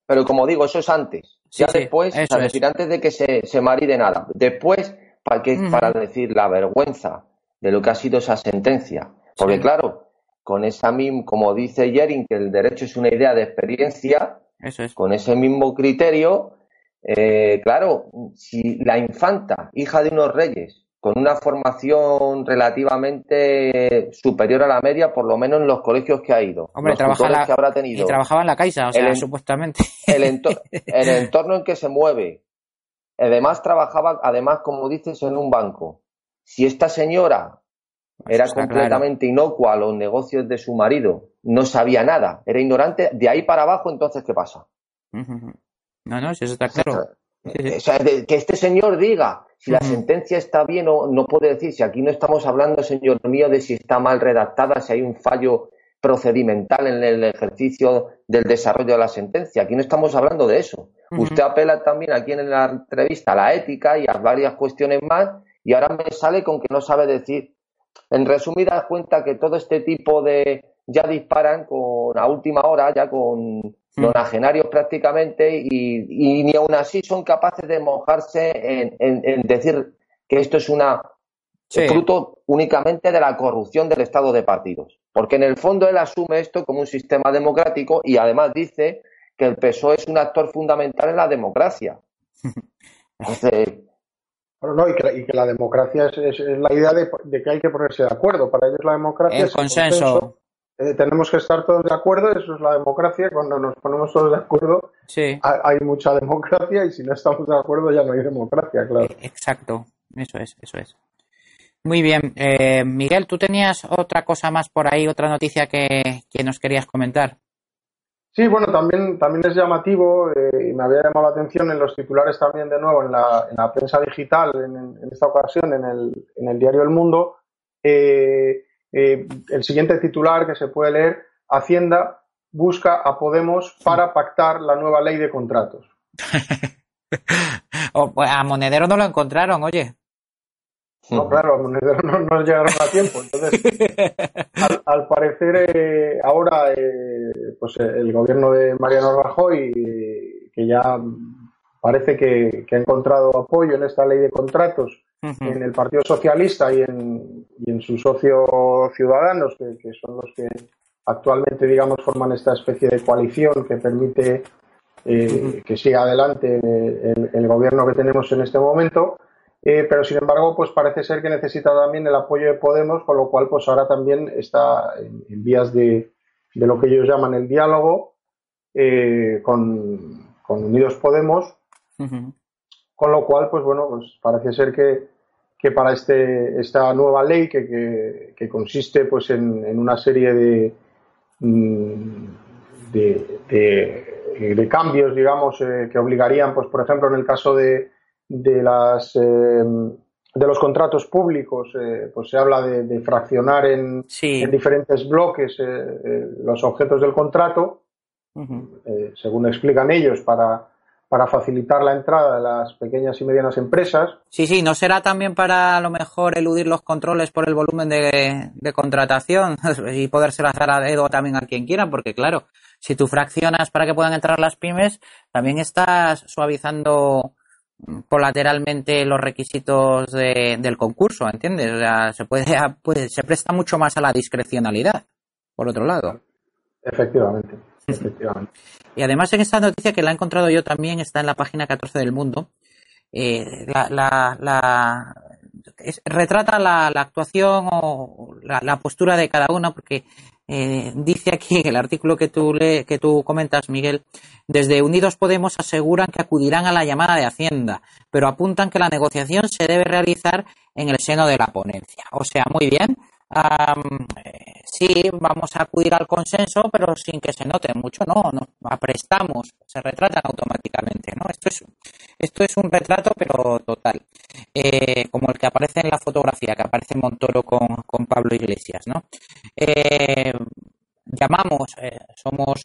Pero, como digo, eso es antes, ya después, decir, antes de que se, se maride nada, después, para, que, para decir la vergüenza de lo que ha sido esa sentencia. Porque claro, con esa misma, como dice Jering, que el derecho es una idea de experiencia, con ese mismo criterio, eh, claro, si la infanta, hija de unos reyes, con una formación relativamente superior a la media, por lo menos en los colegios que ha ido. Hombre, los que habrá tenido. Y trabajaba en la Caixa, o sea, supuestamente. El, el entorno en que se mueve. Además, trabajaba, además, como dices, en un banco. Si esta señora era completamente inocua a los negocios de su marido, no sabía nada, era ignorante, de ahí para abajo, entonces, ¿qué pasa? No, no, si eso está claro. que este señor diga si la sentencia está bien o no puede decir, si aquí no estamos hablando, señor mío, de si está mal redactada, si hay un fallo procedimental en el ejercicio del desarrollo de la sentencia. Aquí no estamos hablando de eso. Usted apela también aquí en la entrevista a la ética y a varias cuestiones más y ahora me sale con que no sabe decir. En resumida cuenta que todo este tipo de ya disparan con a última hora, ya con nonagenarios prácticamente, y, ni aún así son capaces de mojarse en, decir que esto es una fruto únicamente de la corrupción del Estado de partidos. Porque en el fondo él asume esto como un sistema democrático y además dice que el PSOE es un actor fundamental en la democracia. Entonces, bueno, no, y que, la democracia es, la idea de, que hay que ponerse de acuerdo. Para ellos la democracia es consenso. Eh, tenemos que estar todos de acuerdo, eso es la democracia. Cuando nos ponemos todos de acuerdo, hay, mucha democracia y si no estamos de acuerdo ya no hay democracia, claro. Eh, exacto, eso es, eso es. Muy bien, eh, Miguel, tú tenías otra cosa más por ahí, otra noticia que, que nos querías comentar. Sí, bueno, también, también es llamativo eh, y me había llamado la atención en los titulares también de nuevo en la, en la prensa digital, en, esta ocasión en el, en el diario El Mundo, eh, eh, el siguiente titular que se puede leer, Hacienda busca a Podemos para pactar la nueva ley de contratos. Pues, a Monedero no lo encontraron, oye. No, claro, a Monedero no, llegaron a tiempo. Entonces, al, parecer, eh, ahora eh, pues el gobierno de Mariano Rajoy, que ya parece que, ha encontrado apoyo en esta ley de contratos en el Partido Socialista y en, y en sus socios ciudadanos, que, son los que actualmente, digamos, forman esta especie de coalición que permite eh, que siga adelante el, gobierno que tenemos en este momento. Eh, pero sin embargo, pues parece ser que necesita también el apoyo de Podemos, con lo cual, pues ahora también está en, vías de, de, lo que ellos llaman el diálogo eh, con, con, Unidos Podemos, con lo cual, pues bueno, pues parece ser que, que para este, esta nueva ley que, que, consiste pues en, una serie de, mm, de, de, cambios, digamos, eh, que obligarían, pues por ejemplo, en el caso de, de las eh, de los contratos públicos, eh, pues se habla de, fraccionar en, en, diferentes bloques los objetos del contrato, según explican ellos, para para facilitar la entrada de las pequeñas y medianas empresas. Sí, sí, ¿no será también para a lo mejor eludir los controles por el volumen de, contratación y poderse hacer a dedo también a quien quiera? Porque claro, si tú fraccionas para que puedan entrar las pymes, también estás suavizando colateralmente los requisitos del concurso, ¿entiendes? O sea, se puede, puede, se presta mucho más a la discrecionalidad, por otro lado. Efectivamente. Y además en esta noticia que la he encontrado yo también está en la página 14 del mundo. Eh, la, retrata la, actuación o la, postura de cada uno porque eh, dice aquí en el artículo que tú, que tú comentas, Miguel, desde Unidos Podemos aseguran que acudirán a la llamada de Hacienda, pero apuntan que la negociación se debe realizar en el seno de la ponencia. O sea, muy bien, eh, sí, vamos a acudir al consenso, pero sin que se note mucho, no, no, aprestamos, se retratan automáticamente, ¿no? Esto es, esto es un retrato, pero total, eh, como el que aparece en la fotografía, que aparece Montoro con, con Pablo Iglesias, ¿no? Eh, llamamos, somos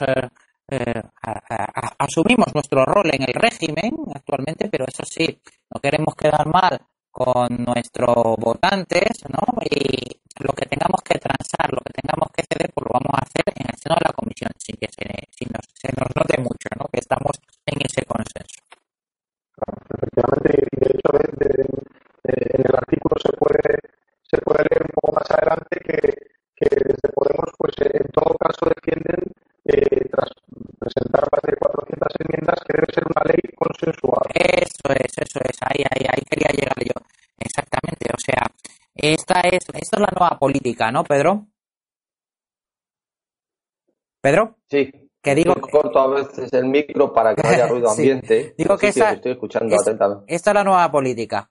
asumimos nuestro rol en el régimen actualmente, pero eso sí, no queremos quedar mal con nuestros votantes, ¿no? Y lo que tengamos que transar, lo que tengamos que ceder, pues lo vamos a hacer en el seno de la comisión, sin que se, nos, se nos note mucho, ¿no? Que estamos en ese consenso. efectivamente, y de hecho en el artículo se puede, se puede leer un poco más adelante que, que desde Podemos, pues en todo caso defienden, eh, tras presentar más de 400 enmiendas, que debe ser una ley consensuada. Eso es, eso es, ahí, ahí, ahí quería llegar yo. Exactamente, o sea, esta es, la nueva política, ¿no, Pedro? ¿Pedro? Sí. Que digo corto a veces el micro para que no haya ruido ambiente. Digo que esta, estoy escuchando atentamente. esta es la nueva política.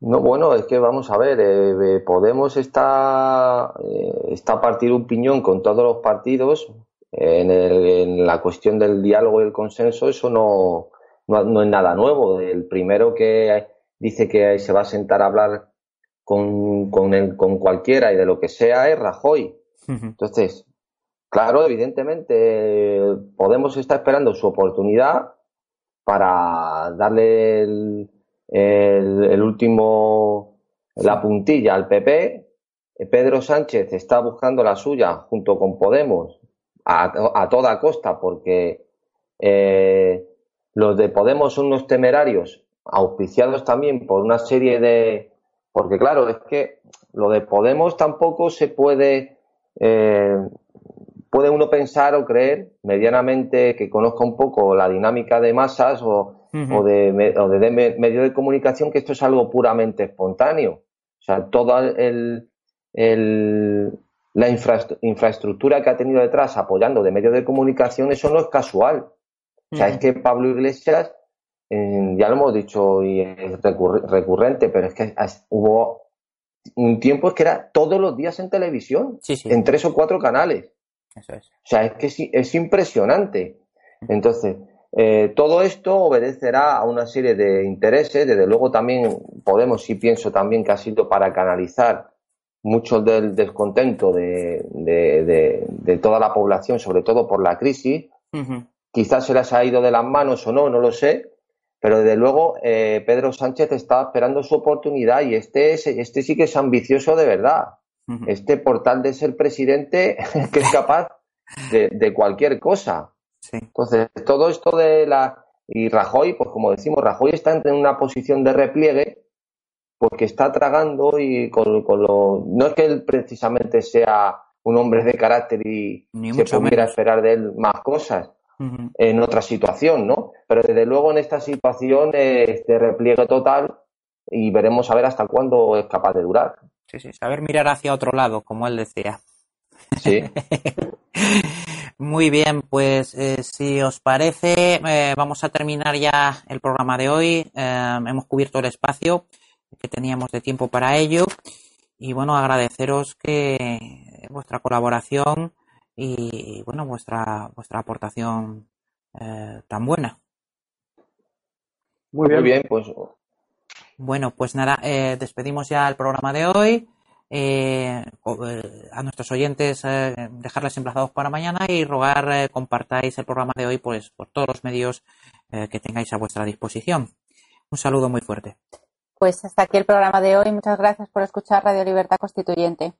No, bueno, es que vamos a ver, eh, Podemos está, eh, está a partir un piñón con todos los partidos en, en, la cuestión del diálogo y el consenso, eso no, no, no, es nada nuevo. El primero que dice que se va a sentar a hablar con, con, el, con cualquiera y de lo que sea es Rajoy. Entonces, claro, evidentemente Podemos estar esperando su oportunidad para darle el, el, último, la puntilla al PP. Pedro Sánchez está buscando la suya junto con Podemos a, a toda costa porque eh, los de Podemos son unos temerarios auspiciados también por una serie de, porque claro, es que lo de Podemos tampoco se puede, eh, puede uno pensar o creer medianamente que conozca un poco la dinámica de masas o, o de, o de, medio de comunicación que esto es algo puramente espontáneo. O sea, toda el, el, la infraestructura que ha tenido detrás apoyando de medios de comunicación, eso no es casual. O sea, es que Pablo Iglesias ya lo hemos dicho y es recurrente, pero es que hubo un tiempo que era todos los días en televisión, en tres o cuatro canales. Eso es. O sea, es que es, impresionante. Entonces, eh, todo esto obedecerá a una serie de intereses. Desde luego también Podemos, y pienso también que ha sido para canalizar mucho del descontento de, de, toda la población, sobre todo por la crisis. Quizás se les ha ido de las manos o no, no lo sé, pero desde luego eh, Pedro Sánchez está esperando su oportunidad y este, este sí que es ambicioso de verdad. Este portal de ser presidente que es capaz de, cualquier cosa. Entonces, todo esto de la... Y Rajoy, pues como decimos, Rajoy está en una posición de repliegue porque está tragando y con, lo... No es que él precisamente sea un hombre de carácter y se pudiera esperar de él más cosas, en otra situación, ¿no? Pero desde luego en esta situación eh, de repliegue total y veremos a ver hasta cuándo es capaz de durar. Sí, sí, saber mirar hacia otro lado, como él decía. Sí. Muy bien, pues eh, si os parece, eh, vamos a terminar ya el programa de hoy. hemos cubierto el espacio que teníamos de tiempo para ello. Y bueno, agradeceros que vuestra colaboración y bueno, vuestra, vuestra aportación eh, tan buena. Muy bien. bien, pues. Bueno, pues nada, eh, despedimos ya el programa de hoy. Eh, a nuestros oyentes dejarles emplazados para mañana y rogar compartáis el programa de hoy pues por todos los medios que tengáis a vuestra disposición. Un saludo muy fuerte. Pues hasta aquí el programa de hoy. Muchas gracias por escuchar Radio Libertad Constituyente.